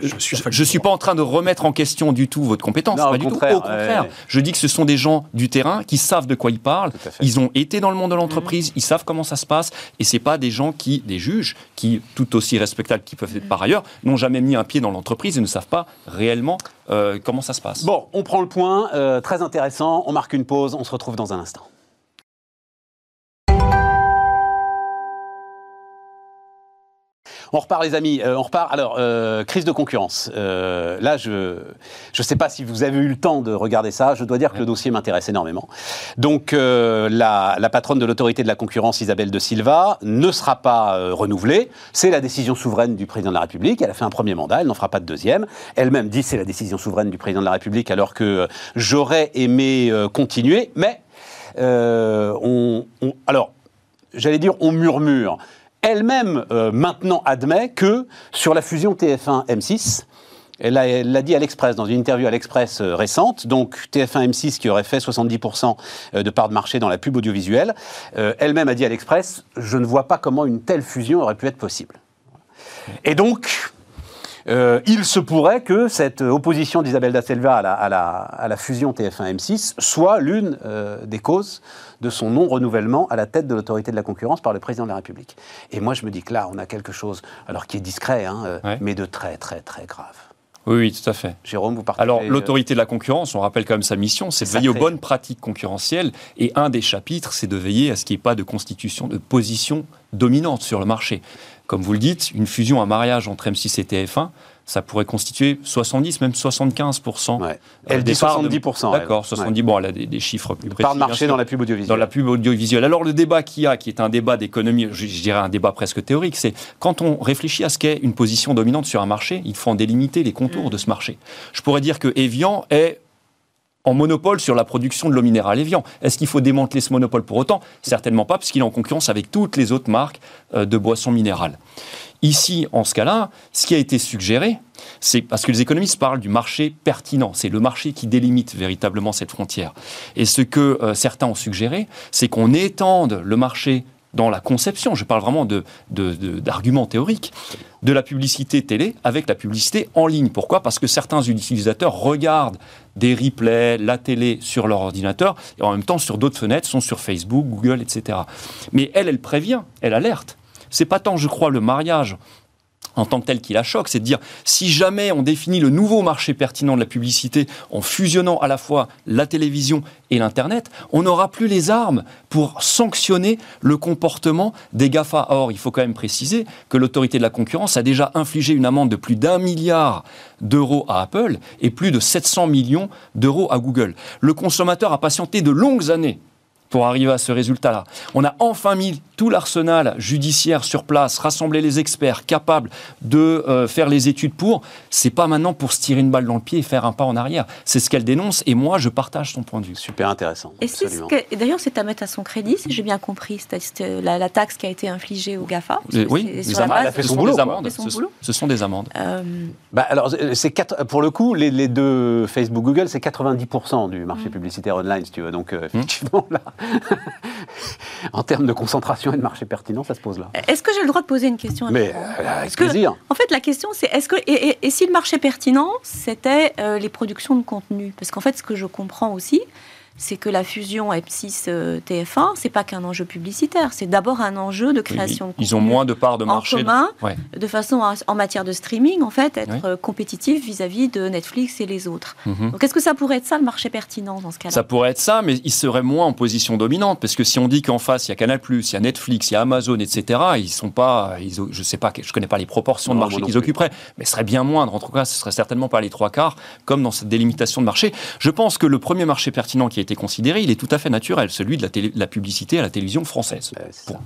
je, suis pas en train de remettre en question du tout votre compétence. pas du tout. Au contraire. Je dis que ce sont des gens du terrain qui savent de quoi ils parlent. Ils ont été dans le monde de l'entreprise. Ils savent comment ça se passe. Et c'est pas des gens qui, des juges, qui tout aussi respectables qu'ils peuvent être par ailleurs, n'ont jamais mis un pied dans l'entreprise et ne savent pas réellement euh, comment ça se passe. Bon, on prend le point. Euh, très intéressant. On marque une pause. On se retrouve dans un instant. On repart, les amis. Euh, on repart. Alors, euh, crise de concurrence. Euh, là, je ne sais pas si vous avez eu le temps de regarder ça. Je dois dire que le dossier m'intéresse énormément. Donc, la, la, patronne de l'autorité de la concurrence, Isabelle de Silva, ne sera pas renouvelée. C'est la décision souveraine du président de la République. Elle a fait un premier mandat. Elle n'en fera pas de deuxième. Elle-même dit c'est la décision souveraine du président de la République, alors que j'aurais aimé continuer. Mais, on, on, alors, j'allais dire, on murmure elle-même euh, maintenant admet que sur la fusion TF1-M6, elle l'a dit à l'Express, dans une interview à l'Express euh, récente, donc TF1-M6 qui aurait fait 70% euh, de part de marché dans la pub audiovisuelle, elle-même a dit à l'Express, je ne vois pas comment une telle fusion aurait pu être possible. Et donc, il se pourrait que cette opposition d'Isabelle Da Silva à la, à la fusion TF1-M6 soit l'une des causes de son non-renouvellement à la tête de l'autorité de la concurrence par le président de la République. Et moi, je me dis que là, on a quelque chose, alors qui est discret, hein, euh, mais de très, très, très grave. Oui, oui, tout à fait. Jérôme, vous partagez... Alors, l'autorité de la concurrence, on rappelle quand même sa mission, c'est de veiller aux bonnes pratiques concurrentielles. Et un des chapitres, c'est de veiller à ce qu'il n'y ait pas de constitution de position dominante sur le marché. Comme vous le dites, une fusion, un mariage entre M6 et TF1, ça pourrait constituer 70, même 75%. Ouais. Elle dit 70%. D'accord, 70, bon, elle a des, chiffres plus précis. Part de marché dans la pub audiovisuelle. Dans la pub audiovisuelle. Alors le débat qu'il y a, qui est un débat d'économie, je, dirais un débat presque théorique, c'est quand on réfléchit à ce qu'est une position dominante sur un marché, il faut en délimiter les contours mm. de ce marché. Je pourrais dire que Evian est en monopole sur la production de l'eau minérale Evian. Est-ce qu'il faut démanteler ce monopole pour autant? Certainement pas, parce qu'il est en concurrence avec toutes les autres marques euh, de boissons minérales. Ici, en ce cas-là, ce qui a été suggéré, c'est parce que les économistes parlent du marché pertinent. C'est le marché qui délimite véritablement cette frontière. Et ce que euh, certains ont suggéré, c'est qu'on étende le marché dans la conception, je parle vraiment d'arguments de, théoriques, de la publicité télé avec la publicité en ligne. Pourquoi? Parce que certains utilisateurs regardent des replays, la télé sur leur ordinateur, et en même temps sur d'autres fenêtres, sont sur Facebook, Google, etc. Mais elle, elle prévient, elle alerte. C'est pas tant, je crois, le mariage en tant que tel qui la choque, c'est de dire si jamais on définit le nouveau marché pertinent de la publicité en fusionnant à la fois la télévision et l'Internet, on n'aura plus les armes pour sanctionner le comportement des GAFA. Or, il faut quand même préciser que l'autorité de la concurrence a déjà infligé une amende de plus d'un milliard d'euros à Apple et plus de 700 millions d'euros à Google. Le consommateur a patienté de longues années pour arriver à ce résultat-là. On a enfin mis tout l'arsenal judiciaire sur place, rassemblé les experts capables de euh, faire les études pour. C'est pas maintenant pour se tirer une balle dans le pied et faire un pas en arrière. C'est ce qu'elle dénonce et moi je partage son point de vue. Super intéressant. Et, d'ailleurs c'est à mettre à son crédit, si j'ai bien compris, c'est la, la, taxe qui a été infligée au GAFA. oui, sur la base, fait son boulot, des amendes. Ce, ce, sont des amendes. Euh... Bah, alors c'est pour le coup les, les, deux Facebook Google c'est 90% du marché mm. publicitaire online si tu veux. Donc euh, mm. effectivement là en termes de concentration et de marché pertinent, ça se pose là. Est-ce que j'ai le droit de poser une question Mais euh, avec plaisir. en fait, la question, c'est est-ce que et, si le marché pertinent, c'était euh, les productions de contenu? Parce qu'en fait, ce que je comprends aussi, c'est que la fusion M6-TF1, c'est pas qu'un enjeu publicitaire, c'est d'abord un enjeu de création. ils ont moins de parts de marché. En commun, de façon en matière de streaming, en fait, être compétitif vis-à-vis de Netflix et les autres. Mhm. Donc, est-ce que ça pourrait être ça le marché pertinent dans ce cas-là? Ça pourrait être ça, mais ils seraient moins en position dominante, parce que si on dit qu'en face il y a Canal+, il y a Netflix, il y a Amazon, etc., ils sont pas, ils, je sais pas, je connais pas les proportions de marché qu'ils occuperaient, mais ce serait bien moindre. En tout cas, ce serait certainement pas les trois quarts, comme dans cette délimitation de marché. Je pense que le premier marché pertinent qui a été considéré, il est tout à fait naturel, celui de la, la publicité à la télévision française.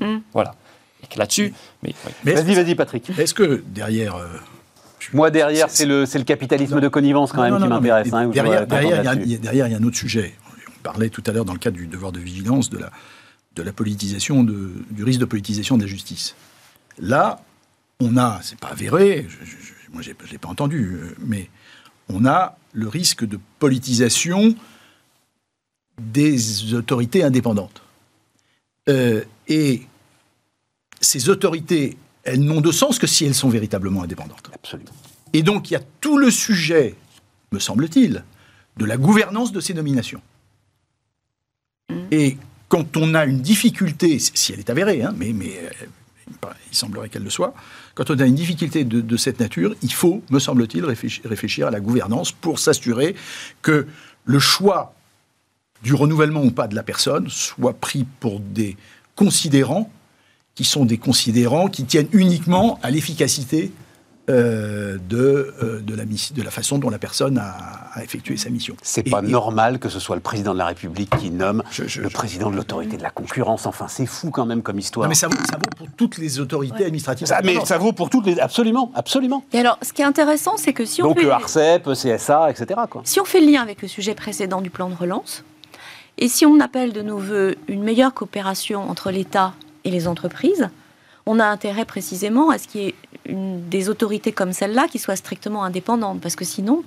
Mmh. Voilà. Et là-dessus, mais, vas-y, vas-y, Patrick. Est-ce que derrière euh, moi, derrière, c'est le, le, capitalisme de connivence quand même qui m'intéresse. Hein, derrière, il y, a un autre sujet. On parlait tout à l'heure dans le cadre du devoir de vigilance de la, de la politisation, de, du risque de politisation de la justice. Là, on a, c'est pas avéré, moi je ne l'ai pas entendu, euh, mais on a le risque de politisation des autorités indépendantes. Euh, et ces autorités, elles n'ont de sens que si elles sont véritablement indépendantes. Absolument. Et donc il y a tout le sujet, me semble-t-il, de la gouvernance de ces nominations. Mm. Et quand on a une difficulté, si elle est avérée, hein, mais, mais euh, il semblerait qu'elle le soit, quand on a une difficulté de, de cette nature, il faut, me semble-t-il, réfléchir à la gouvernance pour s'assurer que le choix du renouvellement ou pas de la personne soit pris pour des considérants qui sont des considérants qui tiennent uniquement à l'efficacité euh, de, euh, de, la, de la façon dont la personne a, effectué sa mission. C'est pas normal que ce soit le président de la République qui nomme le président de l'autorité de la concurrence. Enfin, c'est fou quand même comme histoire. mais ça vaut, ça vaut, pour toutes les autorités administratives. mais ça vaut pour toutes les. Absolument, absolument. Et alors, ce qui est intéressant, c'est que si on. Donc, fait... le ARCEP, CSA, etc. Quoi. Si on fait le lien avec le sujet précédent du plan de relance, et si on appelle de nos voeux une meilleure coopération entre l'État et les entreprises, on a intérêt précisément à ce qu'il y ait une, des autorités comme celle-là qui soient strictement indépendantes, parce que sinon,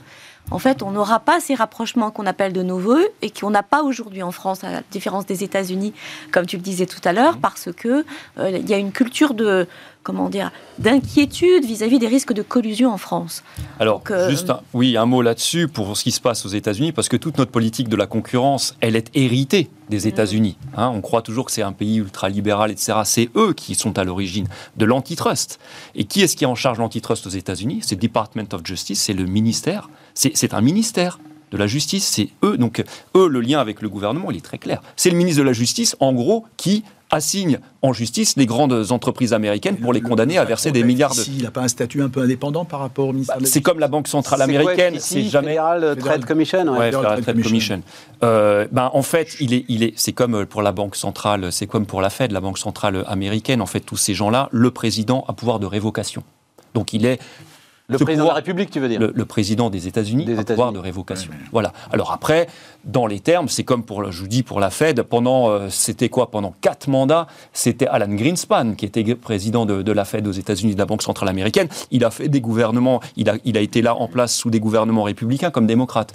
en fait, on n'aura pas ces rapprochements qu'on appelle de nos voeux et qu'on n'a pas aujourd'hui en France, à la différence des États-Unis, comme tu le disais tout à l'heure, mmh. parce que euh, il y a une culture de comment dire d'inquiétude vis-à-vis des risques de collusion en France. Alors, euh, juste un, oui, un mot là-dessus pour ce qui se passe aux États-Unis, parce que toute notre politique de la concurrence, elle est héritée des mmh. États-Unis. Hein. on croit toujours que c'est un pays ultra-libéral, etc. C'est eux qui sont à l'origine de l'antitrust. Et qui est-ce qui est en charge l'antitrust aux États-Unis? C'est le Department of Justice, c'est le ministère c'est un ministère de la justice, c'est eux. Donc, eux, le lien avec le gouvernement, il est très clair. C'est le ministre de la Justice, en gros, qui assigne en justice les grandes entreprises américaines pour les condamner à verser des milliards de... Il n'a pas un statut un peu indépendant par rapport au ministère bah, C'est comme la Banque Centrale Américaine. C'est jamais... Trade Commission. Ouais, Federal Trade Commission. Euh, ben, en fait, il est, il est, c'est comme pour la Banque Centrale, c'est comme pour la Fed, la Banque Centrale Américaine. En fait, tous ces gens-là, le président a pouvoir de révocation. Donc il est le président de la République, tu veux dire Le, président des États-Unis a pouvoir de révocation. Voilà. Alors après, dans les termes, c'est comme pour, je vous dis, pour la Fed, pendant, euh, c'était quoi Pendant quatre mandats, c'était Alan Greenspan qui était président de, la Fed aux États-Unis, de la Banque centrale américaine. Il a fait des gouvernements, il a, il a été là en place sous des gouvernements républicains comme démocrates.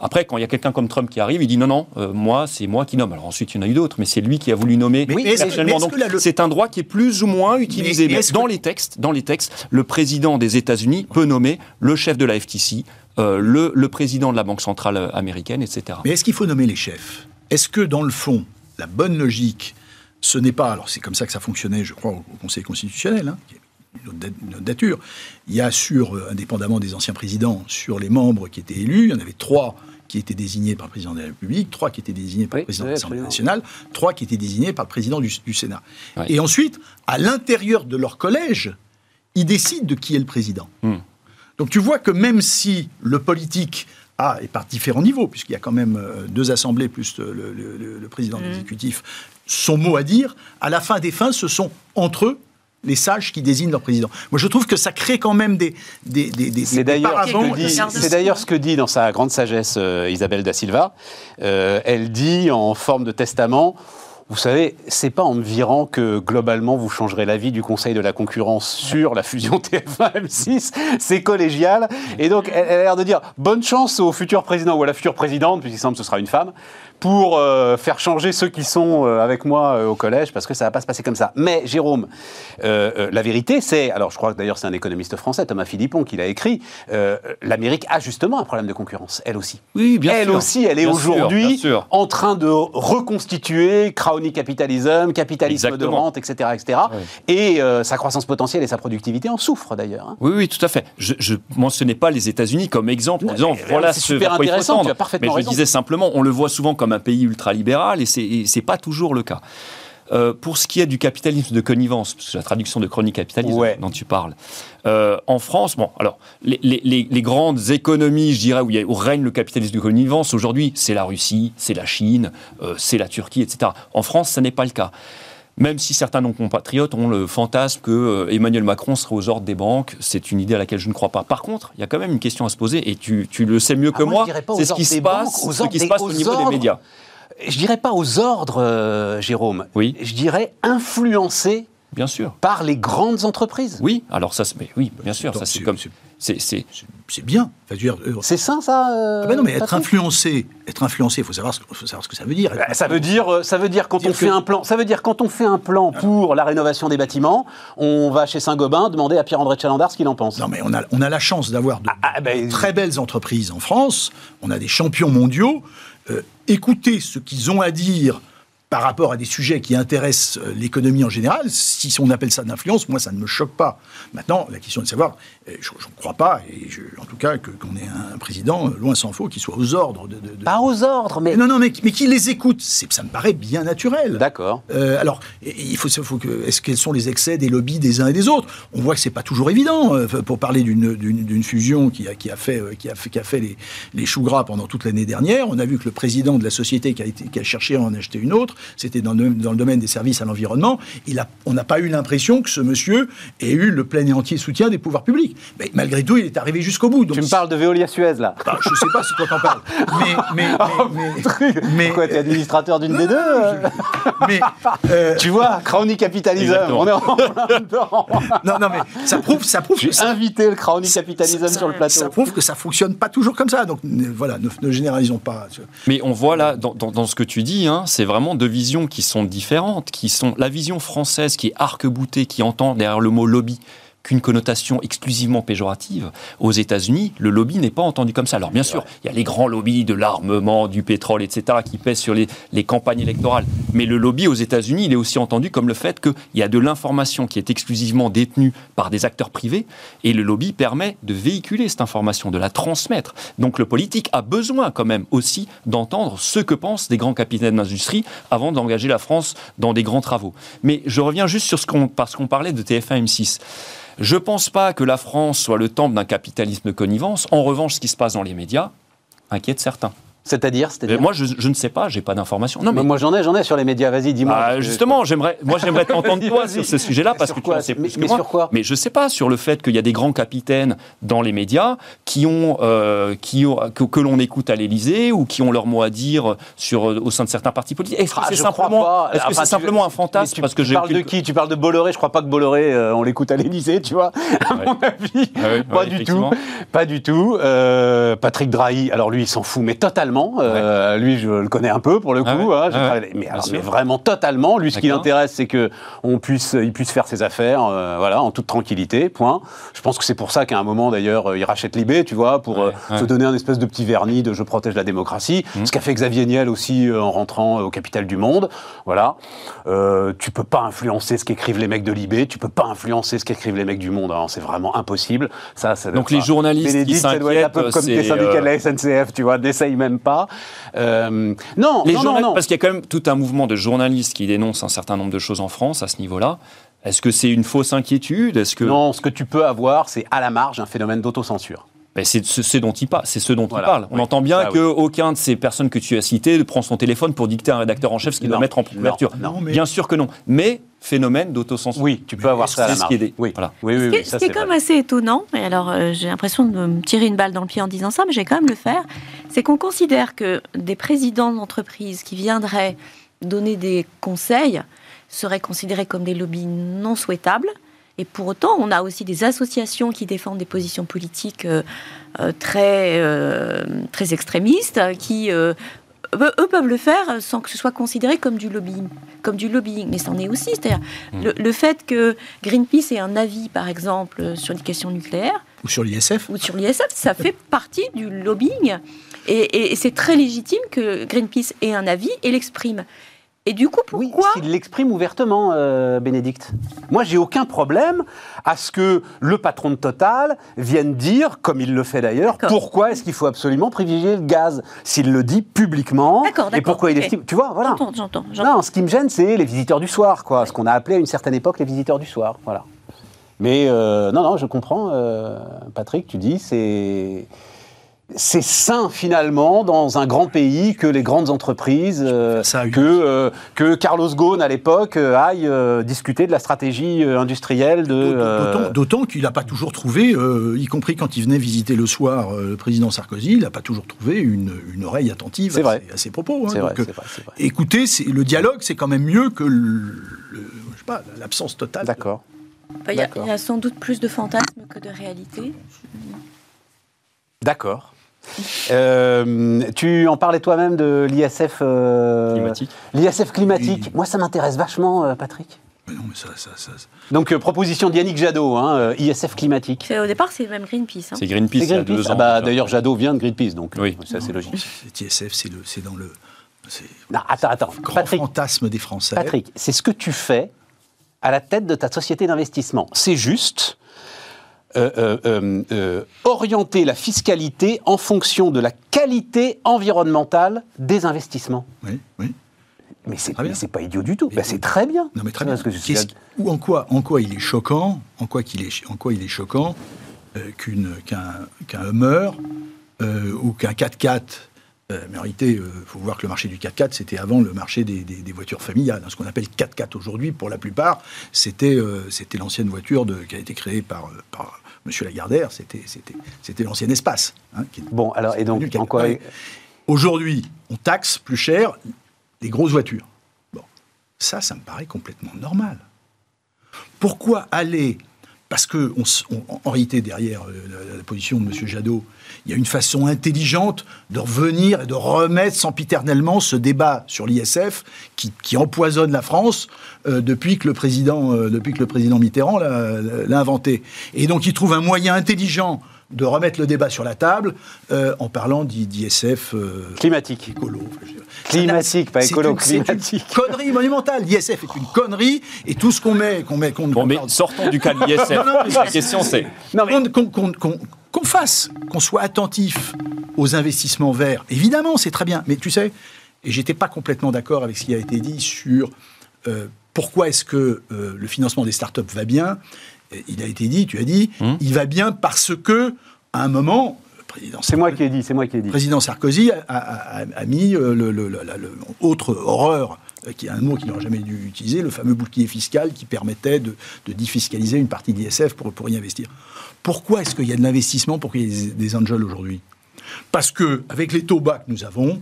Après, quand il y a quelqu'un comme Trump qui arrive, il dit non, non, euh, moi, c'est moi qui nomme. Alors ensuite, il y en a eu d'autres, mais c'est lui qui a voulu nommer personnellement. Donc, c'est un droit qui est plus ou moins utilisé. Mais, dans, les textes, dans les textes, le président des États-Unis peut nommer le chef de la FTC, euh, le, le, président de la Banque centrale américaine, etc. Mais est-ce qu'il faut nommer les chefs? Est-ce que, dans le fond, la bonne logique, ce n'est pas. Alors, c'est comme ça que ça fonctionnait, je crois, au Conseil constitutionnel. Hein, une nature. Il y a sur, euh, indépendamment des anciens présidents, sur les membres qui étaient élus, il y en avait trois qui étaient désignés par le président de la République, trois qui étaient désignés par le président de l'Assemblée nationale, trois qui étaient désignés par le président du, Sénat. Et ensuite, à l'intérieur de leur collège, ils décident de qui est le président. Hmm. Donc tu vois que même si le politique à, et par différents niveaux, puisqu'il y a quand même euh, deux assemblées plus le, le- le président de Mhm. l'exécutif, son mot à dire, à la fin des fins, ce sont entre eux les sages qui désignent leur président. Moi, je trouve que ça crée quand même des, des, des, des- C'est d'ailleurs ce que dit- Regarde c'est aussi, d'ailleurs ce que dit dans sa grande sagesse euh, Isabelle da Silva. Euh, elle dit en forme de testament. Vous savez, c'est pas en me virant que globalement vous changerez l'avis du Conseil de la concurrence sur la fusion TF1-M6. C'est collégial. Et donc, elle, elle a l'air de dire bonne chance au futur président ou à la future présidente, puisqu'il semble que ce sera une femme, pour euh, faire changer ceux qui sont euh, avec moi euh, au collège, parce que ça va pas se passer comme ça. Mais Jérôme, la vérité, c'est, alors je crois que d'ailleurs c'est un économiste français, Thomas Philippon, qui l'a écrit, l'Amérique a justement un problème de concurrence, elle aussi. Oui, bien elle sûr. aussi, elle est aujourd'hui en train de reconstituer crony capitalisme, capitalisme de rente, etc., etc. Et sa croissance potentielle et sa productivité en souffrent d'ailleurs. hein. Oui, oui, tout à fait. Je, je mentionnais pas les États-Unis comme exemple en disant voilà c'est ce super intéressant, tu as parfaitement Mais je raison. disais simplement, on le voit souvent comme un pays ultralibéral et c'est pas toujours le cas. Euh, pour ce qui est du capitalisme de connivence, parce que c'est la traduction de chronique capitalisme Ouais. dont tu parles, euh, en France, bon, alors les, les- les- les grandes économies, je dirais, où, il y a- où règne le capitalisme de connivence aujourd'hui, c'est la Russie, c'est la Chine, euh, c'est la Turquie, etc. En France, ça n'est pas le cas. Même si certains de nos compatriotes ont le fantasme que euh, Emmanuel Macron serait aux ordres des banques, c'est une idée à laquelle je ne crois pas. Par contre, il y a quand même une question à se poser, et tu, tu le sais mieux que Ah, moi, je moi, c'est ce qui se passe, banques, ce se au niveau ordres. des médias. Je dirais pas aux ordres, euh, Jérôme. Oui. Je dirais influencés Bien sûr. par les grandes entreprises. Oui, alors ça, mais oui, bien sûr, ça C'est- comme, c'est- bien. Euh, C'est ça, ça euh, ah ben non, mais être Patrick influencé, être influencé, il faut savoir, ce- faut savoir ce que ça veut dire. Bah, Ça veut dire, euh, ça veut dire quand Dire on fait un plan, ça veut dire quand on fait un plan pour la rénovation des bâtiments, on va chez Saint-Gobain demander à Pierre-André Chalandard ce qu'il en pense. Non, mais on a, on a la chance d'avoir de, Ah, ben- très belles entreprises en France. On a des champions mondiaux. Euh, écoutez ce qu'ils ont à dire par rapport à des sujets qui intéressent euh, l'économie en général. Si on appelle ça de l'influence, moi, ça ne me choque pas. Maintenant, la question est de savoir, euh, je ne crois pas, et je- en tout cas, que- qu'on ait un président, euh, loin s'en faut, qui soit aux ordres de... de- de- Pas aux ordres, mais. Non, non, mais, mais qui les écoute, c'est- ça me paraît bien naturel. D'accord. Euh, alors, il faut, faut que, est-ce quels sont les excès des lobbies des uns et des autres? On voit que c'est pas toujours évident. euh, pour parler d'une, fusion qui a, qui a fait, euh, qui a fait, qui a fait les, les choux gras pendant toute l'année dernière, on a vu que le président de la société qui a, été, qui a cherché à en acheter une autre, c'était dans le, dans le domaine des services à l'environnement. On n'a pas eu l'impression que ce monsieur ait eu le plein et entier soutien des pouvoirs publics. Mais malgré tout, il est arrivé jusqu'au bout. Donc, Tu me parles de Veolia Suez là. bah, je sais pas si toi t'en parles. Mais, mais, mais, mais, mais- Quoi, t'es administrateur d'une des deux euh mais, euh, Tu vois, crony capitalisme. Exactement. On est en plein dedans. non, non, mais ça prouve, ça prouve que J'ai ça, invité le crony capitalisme ça- sur le plateau. ça prouve que ça fonctionne pas toujours comme ça. Donc ne- voilà, ne, ne généralisons pas. Mais on voit là, dans, dans- dans ce que tu dis, hein, c'est vraiment deux visions qui sont différentes, qui sont la vision française qui est arc-boutée, qui entend derrière le mot lobby qu'une connotation exclusivement péjorative. Aux États-Unis, le lobby n'est pas entendu comme ça. Alors bien sûr, il y a les grands lobbies de l'armement, du pétrole, etc., qui pèsent sur les, les campagnes électorales. Mais le lobby aux États-Unis, il est aussi entendu comme le fait qu'il y a de l'information qui est exclusivement détenue par des acteurs privés, et le lobby permet de véhiculer cette information, de la transmettre. Donc le politique a besoin quand même aussi d'entendre ce que pensent des grands capitaines d'industrie avant d'engager la France dans des grands travaux. Mais je reviens juste sur ce qu'on, parce qu'on parlait de TF1 M6. Je ne pense pas que la France soit le temple d'un capitalisme de connivence. En revanche, ce qui se passe dans les médias inquiète certains. C'est-à-dire, moi, je, je ne sais pas, j'ai pas d'informations. Non, mais moi j'en ai, j'en ai sur les médias. Vas-y, dis-moi. ah, que- justement, j'aimerais, moi j'aimerais t'entendre toi sur ce sujet-là parce que tu en sais Mais- plus que mais moi. sur quoi Mais je sais pas sur le fait qu'il y a des grands capitaines dans les médias qui ont, euh, qui ont que, que l'on écoute à l'Élysée ou qui ont leur mot à dire sur au sein de certains partis politiques. Est-ce que Ah, c'est simplement, pas. est-ce que Enfin, c'est tu- simplement un fantasme tu parce que parles de qui? Tu parles de Bolloré? Je crois pas que Bolloré, euh, on l'écoute à l'Élysée, tu vois. À Ouais. mon avis, Ah pas ouais, du tout. Pas du tout. Euh, Patrick Drahi, alors lui, il s'en fout, mais totalement. Euh, Lui, je le connais un peu pour le coup. Ah ouais. hein, Ah ouais. mais, alors, vraiment totalement. Lui, ce qui l'intéresse, c'est que on puisse, il puisse faire ses affaires, euh, voilà, en toute tranquillité. Point. Je pense que c'est pour ça qu'à un moment, d'ailleurs, euh, il rachète Libé, tu vois, pour euh, se donner un espèce de petit vernis de je protège la démocratie. Mmh. Ce qu'a fait Xavier Niel aussi en rentrant au capital du monde. Voilà. Tu peux pas influencer ce qu'écrivent les mecs de Libé. Tu peux pas influencer ce qu'écrivent les mecs du monde. hein. C'est vraiment impossible. Ça, ça Donc les journalistes Bénédicte, qui ça doit être un peu comme c'est, syndicats de la SNCF, tu vois, n'essaye même pas. Euh, non, Les non, non, journal- non. Parce qu'il y a quand même tout un mouvement de journalistes qui dénoncent un certain nombre de choses en France à ce niveau-là. Est-ce que c'est une fausse inquiétude? Est-ce que Non, ce que tu peux avoir, c'est à la marge un phénomène d'autocensure. Ben, c'est ce dont il parle. C'est ce dont il parle. On entend bien qu'aucun de ces personnes que tu as citées ne prend son téléphone pour dicter à un rédacteur en chef ce qu'il doit mettre en couverture. Bien sûr que non. Mais phénomène d'autocensure. Oui, tu peux avoir ça à la ce qui est, oui. Voilà. oui, oui, ce qui est, quand même assez étonnant, et alors euh, j'ai l'impression de me tirer une balle dans le pied en disant ça, mais j'ai quand même le faire, c'est qu'on considère que des présidents d'entreprise qui viendraient donner des conseils seraient considérés comme des lobbies non souhaitables. Et pour autant, on a aussi des associations qui défendent des positions politiques euh, euh, très, euh, très extrémistes, qui eux peuvent le faire sans que ce soit considéré comme du lobbying. Comme du lobbying. Mais c'en est aussi. C'est-à-dire mmh. le, fait que Greenpeace ait un avis, par exemple, sur les questions nucléaires. Ou sur l'ISF. Ou sur l'ISF, ça fait partie du lobbying. Et, et c'est très légitime que Greenpeace ait un avis et l'exprime. Et du coup, pourquoi Oui, s'il l'exprime ouvertement, euh, Bénédicte. Moi, j'ai aucun problème à ce que le patron de Total vienne dire, comme il le fait d'ailleurs, pourquoi est-ce qu'il faut absolument privilégier le gaz S'il le dit publiquement, et pourquoi il estime... Tu vois, voilà. J'entends, j'entends. Non, ce qui me gêne, c'est les visiteurs du soir, quoi. Ce qu'on a appelé à une certaine époque les visiteurs du soir, voilà. Mais euh, non, non, je comprends, euh, Patrick, tu dis, c'est c'est sain finalement dans un grand pays que les grandes entreprises, euh, que, euh, que Carlos Ghosn à l'époque euh, aille discuter de la stratégie industrielle de. D'autant qu'il n'a pas toujours trouvé, y compris quand il venait visiter le soir le président Sarkozy, il n'a pas toujours trouvé une, une oreille attentive à, à, ses propos. Hein. vrai, écoutez, le dialogue, c'est quand même mieux que l'absence totale. D'accord. Il y, y, a sans doute plus de fantasmes que de réalité. D'accord. Euh, tu en parlais toi-même de l'ISF euh, climatique. L'ISF climatique. Moi, ça m'intéresse vachement, euh, Patrick. non, mais ça, ça, ça, Donc, proposition d'Yannick Jadot, hein, ISF climatique. Au départ, c'est même Greenpeace. Hein. C'est Greenpeace, il y a deux ah bah, D'ailleurs, Jadot vient de Greenpeace, donc oui. ça, c'est logique. ISF, c'est dans le. Non, attends, attends. grand Patrick, fantasme des Français. Patrick, c'est ce que tu fais à la tête de ta société d'investissement. C'est juste euh, euh, euh, orienter la fiscalité en fonction de la qualité environnementale des investissements. Oui, oui. Mais c'est pas idiot du tout. Ben, c'est très bien. Non, mais très bien. Que ou en quoi, en quoi il est choquant, en quoi, qu'il est, en quoi il est choquant qu'un qu'un Hummer ou qu'un 4x4 euh, mais en réalité, il euh, faut voir que le marché du 4x4, c'était avant le marché des, voitures familiales. Ce qu'on appelle 4x4 aujourd'hui, pour la plupart, c'était euh, c'était l'ancienne voiture de, qui a été créée par, par M. Lagardère, c'était l'ancien espace. Hein, bon, alors, et donc, quoi Aujourd'hui, on taxe plus cher les grosses voitures. Bon, ça, ça me paraît complètement normal. Pourquoi aller parce que, en réalité, derrière la, position de M. Jadot, il y a une façon intelligente de revenir et de remettre sempiternellement ce débat sur l'ISF qui, empoisonne la France euh, depuis, que le président, euh, depuis que le président Mitterrand l'a inventé. Et donc il trouve un moyen intelligent de remettre le débat sur la table euh, en parlant d'ISF climatique. Écolo. Climatique, pas écolo, climatique. Une connerie monumentale. L'ISF est une connerie et tout ce qu'on met, qu'on met, qu'on. Bon, mais sortons du cas de l'ISF. la question c'est. qu'on fasse, qu'on soit attentif aux investissements verts. Évidemment, c'est très bien. Mais tu sais, et j'étais pas complètement d'accord avec ce qui a été dit sur euh, pourquoi est-ce que euh, le financement des startups va bien. Il a été dit, tu as dit, hum. il va bien parce que à un moment, c'est moi qui ai dit, c'est moi qui ai dit. Le président Sarkozy a, mis euh, le, autre horreur, qui est un mot qu'il n'aurait jamais dû utiliser, le fameux bouclier fiscal qui permettait de, de défiscaliser une partie de l'ISF pour, pour y investir. Pourquoi est-ce qu'il y a de l'investissement pour qu'il y ait des angels aujourd'hui? Parce que avec les taux bas que nous avons,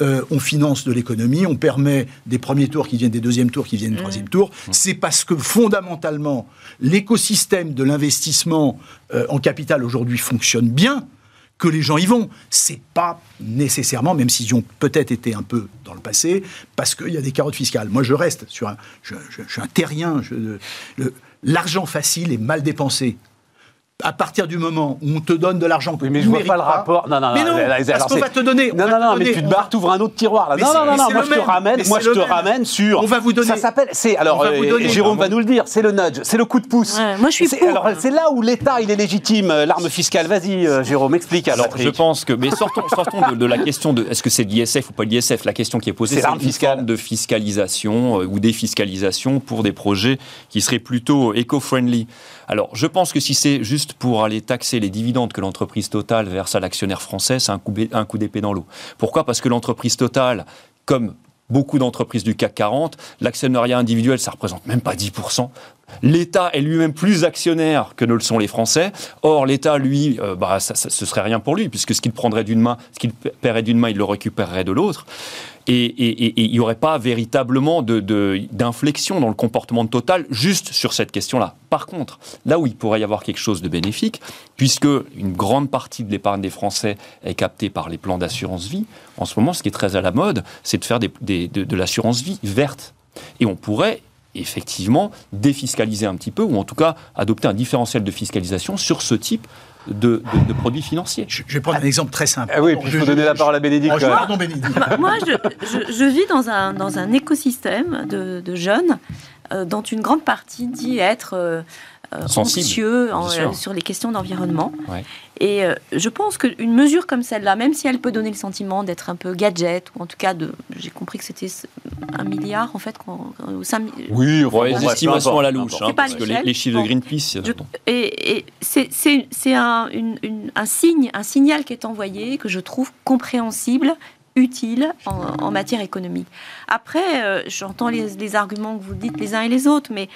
euh, on finance de l'économie, on permet des premiers tours qui viennent des deuxièmes tours qui viennent des troisième tours. C'est parce que fondamentalement, l'écosystème de l'investissement euh, en capital aujourd'hui fonctionne bien que les gens y vont. C'est pas nécessairement, même s'ils ont peut-être été un peu dans le passé, parce qu'il y a des carottes fiscales. Moi, je reste sur un. Je, suis un terrien. L'argent facile est mal dépensé à partir du moment où on te donne de l'argent que oui, mais je vois pas le rapport. Non, non, non. Mais non, parce qu'on va te donner. Non, non, non, mais tu te barres, ouvres un autre tiroir là. non, non, non, non, moi je te ramène, moi je te ramène sur. On va vous donner. Ça s'appelle. C'est alors. Euh, Jérôme va nous le dire. C'est le nudge, c'est le coup de pouce. Moi je suis pour. Alors c'est là où l'État il est légitime, euh, l'arme fiscale. Vas-y, euh, Jérôme, explique alors. Je pense que, mais sortons, sortons de, la question de est-ce que c'est l'ISF ou pas l'ISF? La question qui est posée, c'est l'arme fiscale de fiscalisation ou défiscalisation pour des projets qui seraient plutôt éco-friendly. Alors, je pense que si c'est juste pour aller taxer les dividendes que l'entreprise Total verse à l'actionnaire français, c'est un coup, un coup d'épée dans l'eau. Pourquoi? Parce que l'entreprise Total, comme beaucoup d'entreprises du CAC 40, l'actionnariat individuel, ça représente même pas 10%. L'État est lui-même plus actionnaire que ne le sont les Français. Or, l'État, lui, euh, bah, ça, ce serait rien pour lui, puisque ce qu'il prendrait d'une main, ce qu'il paierait d'une main, il le récupérerait de l'autre. Et, il n'y aurait pas véritablement d'inflexion dans le comportement de Total juste sur cette question-là. Par contre, là où il pourrait y avoir quelque chose de bénéfique, puisque une grande partie de l'épargne des Français est captée par les plans d'assurance vie, en ce moment, ce qui est très à la mode, c'est de faire de, de l'assurance vie verte. Et on pourrait effectivement défiscaliser un petit peu, ou en tout cas adopter un différentiel de fiscalisation sur ce type de, produits financiers. Je, vais prendre un exemple très simple. Ah oui, puis je vais donner la parole à Bénédicte. pardon, Bénédicte. Moi, je, vis dans un, dans un écosystème de, jeunes euh, dont une grande partie dit être euh, euh, anxieux sur les questions d'environnement. Et euh, je pense qu'une mesure comme celle-là, même si elle peut donner le sentiment d'être un peu gadget, ou en tout cas, de, j'ai compris que c'était un milliard, en fait, ou 5, Oui, enfin, les estimations à la louche, hein, parce que les, chiffres de Greenpeace... et, et c'est, un, un, signe, un signal qui est envoyé, que je trouve compréhensible, utile en, matière économique. Après, euh, j'entends les, les, arguments que vous dites les uns et les autres, mais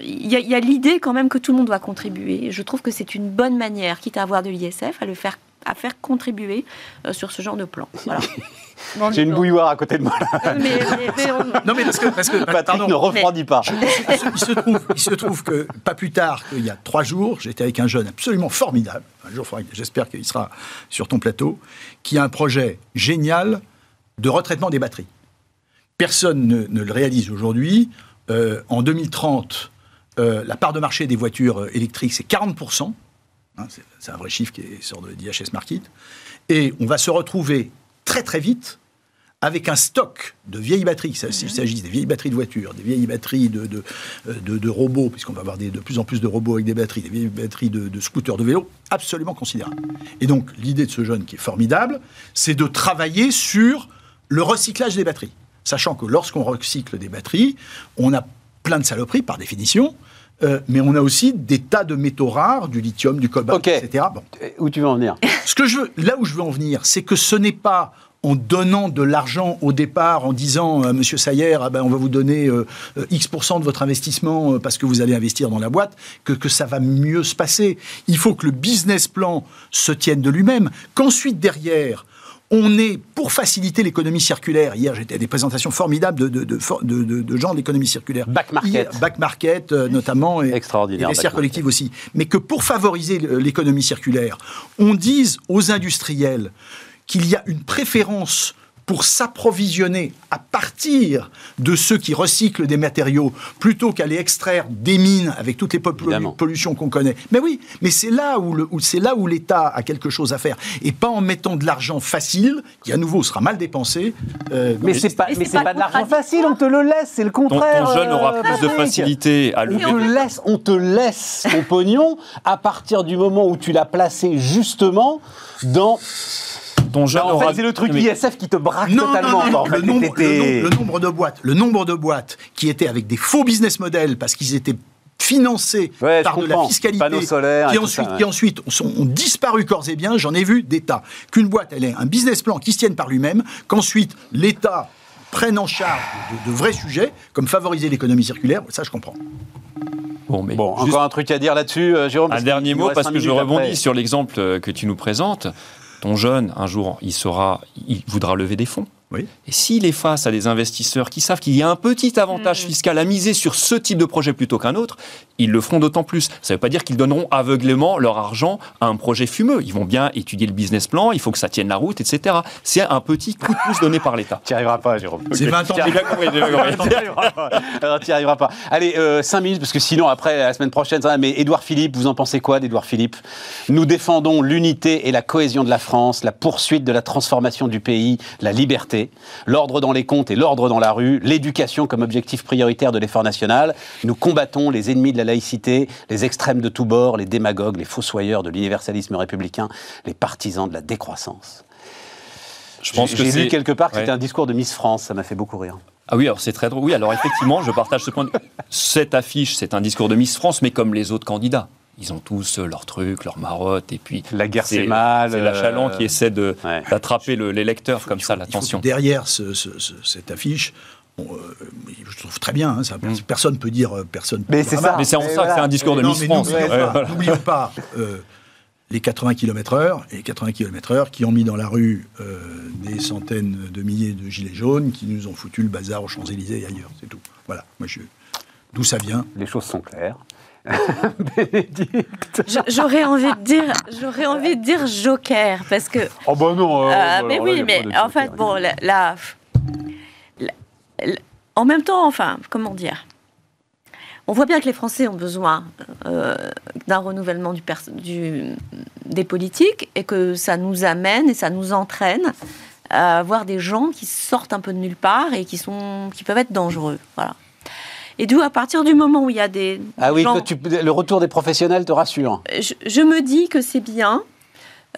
il y a, l'idée quand même que tout le monde doit contribuer. Je trouve que c'est une bonne manière, quitte à avoir de l'ISF, à le faire à faire contribuer euh, sur ce genre de plan. J'ai une bouilloire à côté de moi. Non, mais parce que, parce que Patrick ne refroidit pas. il, se trouve, il, se trouve, que, pas plus tard qu'il y a trois jours, j'étais avec un jeune absolument formidable, un jour, j'espère qu'il sera sur ton plateau, qui a un projet génial de retraitement des batteries. Personne ne, le réalise aujourd'hui. Euh, en 2030, euh, la part de marché des voitures euh, électriques, c'est 40%. Hein, c'est un vrai chiffre qui sort de d'IHS Market. Et on va se retrouver très très vite avec un stock de vieilles batteries, s'il s'agisse des vieilles batteries de voitures, des vieilles batteries de, de, euh, robots, puisqu'on va avoir de plus en plus de robots avec des batteries, des vieilles batteries de, scooters, de vélos, absolument considérable. Et donc l'idée de ce jeune qui est formidable, c'est de travailler sur le recyclage des batteries. Sachant que lorsqu'on recycle des batteries, on a plein de saloperies par définition. Euh, mais on a aussi des tas de métaux rares, du lithium, du cobalt, etc. Bon. Euh, où tu veux en venir Ce que je veux, Là où je veux en venir, c'est que ce n'est pas en donnant de l'argent au départ, en disant euh, Monsieur Sayer, ah ben, on va vous donner X de votre investissement parce que vous allez investir dans la boîte, que, que ça va mieux se passer. Il faut que le business plan se tienne de lui-même, qu'ensuite derrière, on est pour faciliter l'économie circulaire. Hier, j'étais à des présentations formidables de, de, de, de, gens de l'économie circulaire. Back market. back market, euh, notamment. Et, Extraordinaire. Et les serres collectives aussi. Mais que pour favoriser l'économie circulaire, on dise aux industriels qu'il y a une préférence pour s'approvisionner à partir de ceux qui recyclent des matériaux, plutôt qu'aller extraire des mines avec toutes les pollutions qu'on connaît. Mais oui, mais c'est là où, c'est là où l'État a quelque chose à faire, et pas en mettant de l'argent facile, qui à nouveau sera mal dépensé. Euh, mais c'est pas, mais c'est pas, de l'argent facile, on te le laisse, c'est le contraire. Ton, jeune aura euh, plus de facilité à lever. On te laisse, on te laisse ton pognon à partir du moment où tu l'as placé justement dans en fait, c'est le truc ISF qui te braque totalement. Non, le, nombre, le, nombre, de boîtes, le nombre de boîtes qui étaient avec des faux business models parce qu'ils étaient financés par de la fiscalité, qui, ensuite, qui ensuite ont disparu corps et biens, j'en ai vu des tas. Qu'une boîte, elle ait un business plan qui se tienne par lui-même, qu'ensuite l'État prenne en charge de, vrais sujets, comme favoriser l'économie circulaire, ça je comprends. Bon, mais bon encore un truc à dire là-dessus, euh, Jérôme Un dernier mot, parce que je rebondis sur l'exemple euh, que tu nous présentes jeune, un jour, il, sera, il voudra lever des fonds. Et s'il est face à des investisseurs qui savent qu'il y a un petit avantage mm. fiscal à miser sur ce type de projet plutôt qu'un autre, ils le feront d'autant plus. Ça ne veut pas dire qu'ils donneront aveuglément leur argent à un projet fumeux. Ils vont bien étudier le business plan, il faut que ça tienne la route, etc. C'est un petit coup de pouce donné par l'État. Tu n'y arriveras pas, Jérôme. C'est 20 ans. Tu n'y arriveras pas. Allez, euh, 5 minutes, parce que sinon, après, la semaine prochaine, ça, mais Édouard Philippe, vous en pensez quoi d'Édouard Philippe? Nous défendons l'unité et la cohésion de la France, la poursuite de la transformation du pays, la liberté, l'ordre dans les comptes et l'ordre dans la rue, l'éducation comme objectif prioritaire de l'effort national. Nous combattons les ennemis de la laïcité, les extrêmes de tous bords, les démagogues, les fossoyeurs de l'universalisme républicain, les partisans de la décroissance. Je pense que j'ai lu quelque part que c'était un discours de Miss France, ça m'a fait beaucoup rire. Ah oui, alors c'est très drôle. Oui, alors effectivement, je partage ce point de vue. Cette affiche, c'est un discours de Miss France, mais comme les autres candidats. Ils ont tous leur truc, leur marotte, et puis la guerre c'est mal. C'est l'achalant qui essaie de d'attraper les lecteurs comme ça, l'attention. Derrière cette affiche, Bon, euh, je trouve très bien, hein, ça, mm. personne ne peut dire personne. Mais c'est ça. Mais c'est en ça que c'est un discours de Miss France. N'oublions pas, les 80 km/h et les 80 km/h qui ont mis dans la rue euh, des centaines de milliers de gilets jaunes qui nous ont foutu le bazar aux Champs-Élysées et ailleurs. C'est tout. Voilà. Moi, je... D'où ça vient Les choses sont claires. Bénédicte. J'aurais envie de dire, j'aurais envie de dire Joker parce que. Oh bah non. Euh, euh, mais oui, mais en fait, bon, là, en même temps, enfin, comment dire? On voit bien que les Français ont besoin euh, d'un renouvellement du, des politiques et que ça nous amène et ça nous entraîne à avoir des gens qui sortent un peu de nulle part et qui, sont, qui peuvent être dangereux. Voilà. Et d'où, à partir du moment où il y a des. Ah oui, le retour des professionnels te rassure. Je, me dis que c'est bien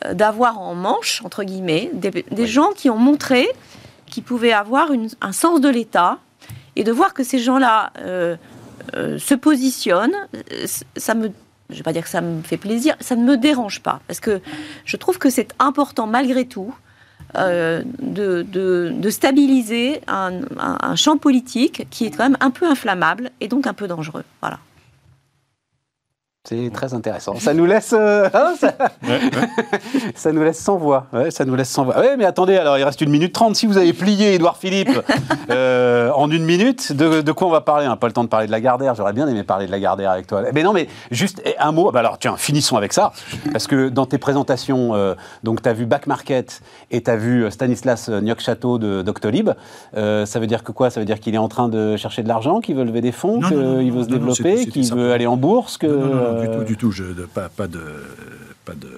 euh, d'avoir en manche, entre guillemets, des, gens qui ont montré qu'ils pouvaient avoir un sens de l'État et de voir que ces gens-là. Euh, euh, se positionne, ça me je ne vais pas dire que ça me fait plaisir, ça ne me dérange pas, parce que je trouve que c'est important malgré tout euh, de, de, stabiliser un, un, champ politique qui est quand même un peu inflammable et donc un peu dangereux. Voilà. C'est très intéressant. Ça nous laisse, euh, hein, ça... nous laisse sans voix. Ouais, ça nous laisse sans voix. Oui, mais attendez, alors il reste une minute trente. Si vous avez plié Édouard Philippe euh, en une minute, de, quoi on va parler? On n'a pas le temps de parler de la Gardère. J'aurais bien aimé parler de la Gardère avec toi. Mais non, mais juste un mot. Bah alors tiens, finissons avec ça, parce que dans tes présentations, euh, donc tu as vu Back Market et tu as vu Stanislas Niok-Château de Doctolib. ça veut dire que quoi? Ça veut dire qu'il est en train de chercher de l'argent, qu'il veut lever des fonds, qu'il veut se développer, qu'il veut aller en bourse, que du tout, du tout. Je, pas, pas de.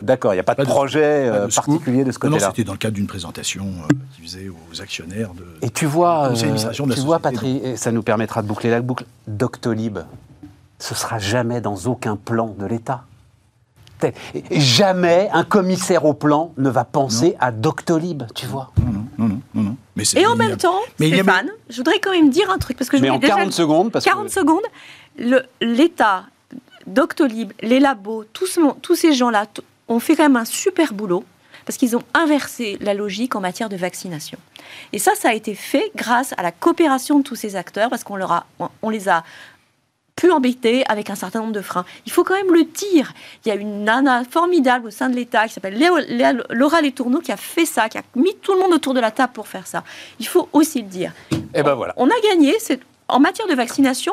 D'accord, il n'y a pas, de projet euh, particulier de ce côté-là. Non, c'était dans le cadre d'une présentation euh, qui faisait aux actionnaires de. Et tu vois, euh, tu vois, Patrick, et ça nous permettra de boucler la boucle. Doctolib, ce sera jamais dans aucun plan de l'État. Jamais un commissaire au plan ne va penser à Doctolib, tu vois. Non, non, non, non. Mais Et en même temps, mais Stéphane, je voudrais quand même dire un truc parce que je mais en 40 secondes, parce 40 secondes, l'État Doctolib, les labos, tous, tous ces gens-là ont fait quand même un super boulot parce qu'ils ont inversé la logique en matière de vaccination. Et ça, ça a été fait grâce à la coopération de tous ces acteurs parce qu'on leur a, on les a pu embêter avec un certain nombre de freins. Il faut quand même le dire. Il y a une nana formidable au sein de l'État qui s'appelle Laura Letourneau qui a fait ça, qui a mis tout le monde autour de la table pour faire ça. Il faut aussi le dire. Et eh ben voilà. On a gagné. En matière de vaccination,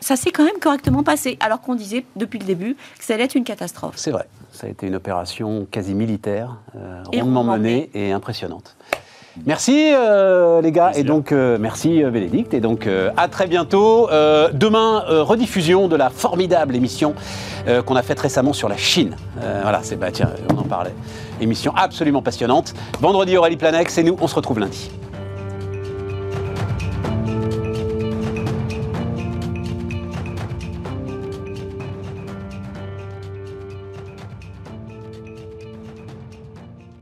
ça s'est quand même correctement passé, alors qu'on disait depuis le début que ça allait être une catastrophe. C'est vrai, ça a été une opération quasi militaire, euh, rondement menée et impressionnante. Merci euh, les gars, et donc euh, merci Bénédicte, et donc à très bientôt. demain, rediffusion de la formidable émission qu'on a faite récemment sur la Chine. voilà, c'est bah tiens, on en parlait. Émission absolument passionnante. Vendredi Aurélie Planex, et nous, on se retrouve lundi.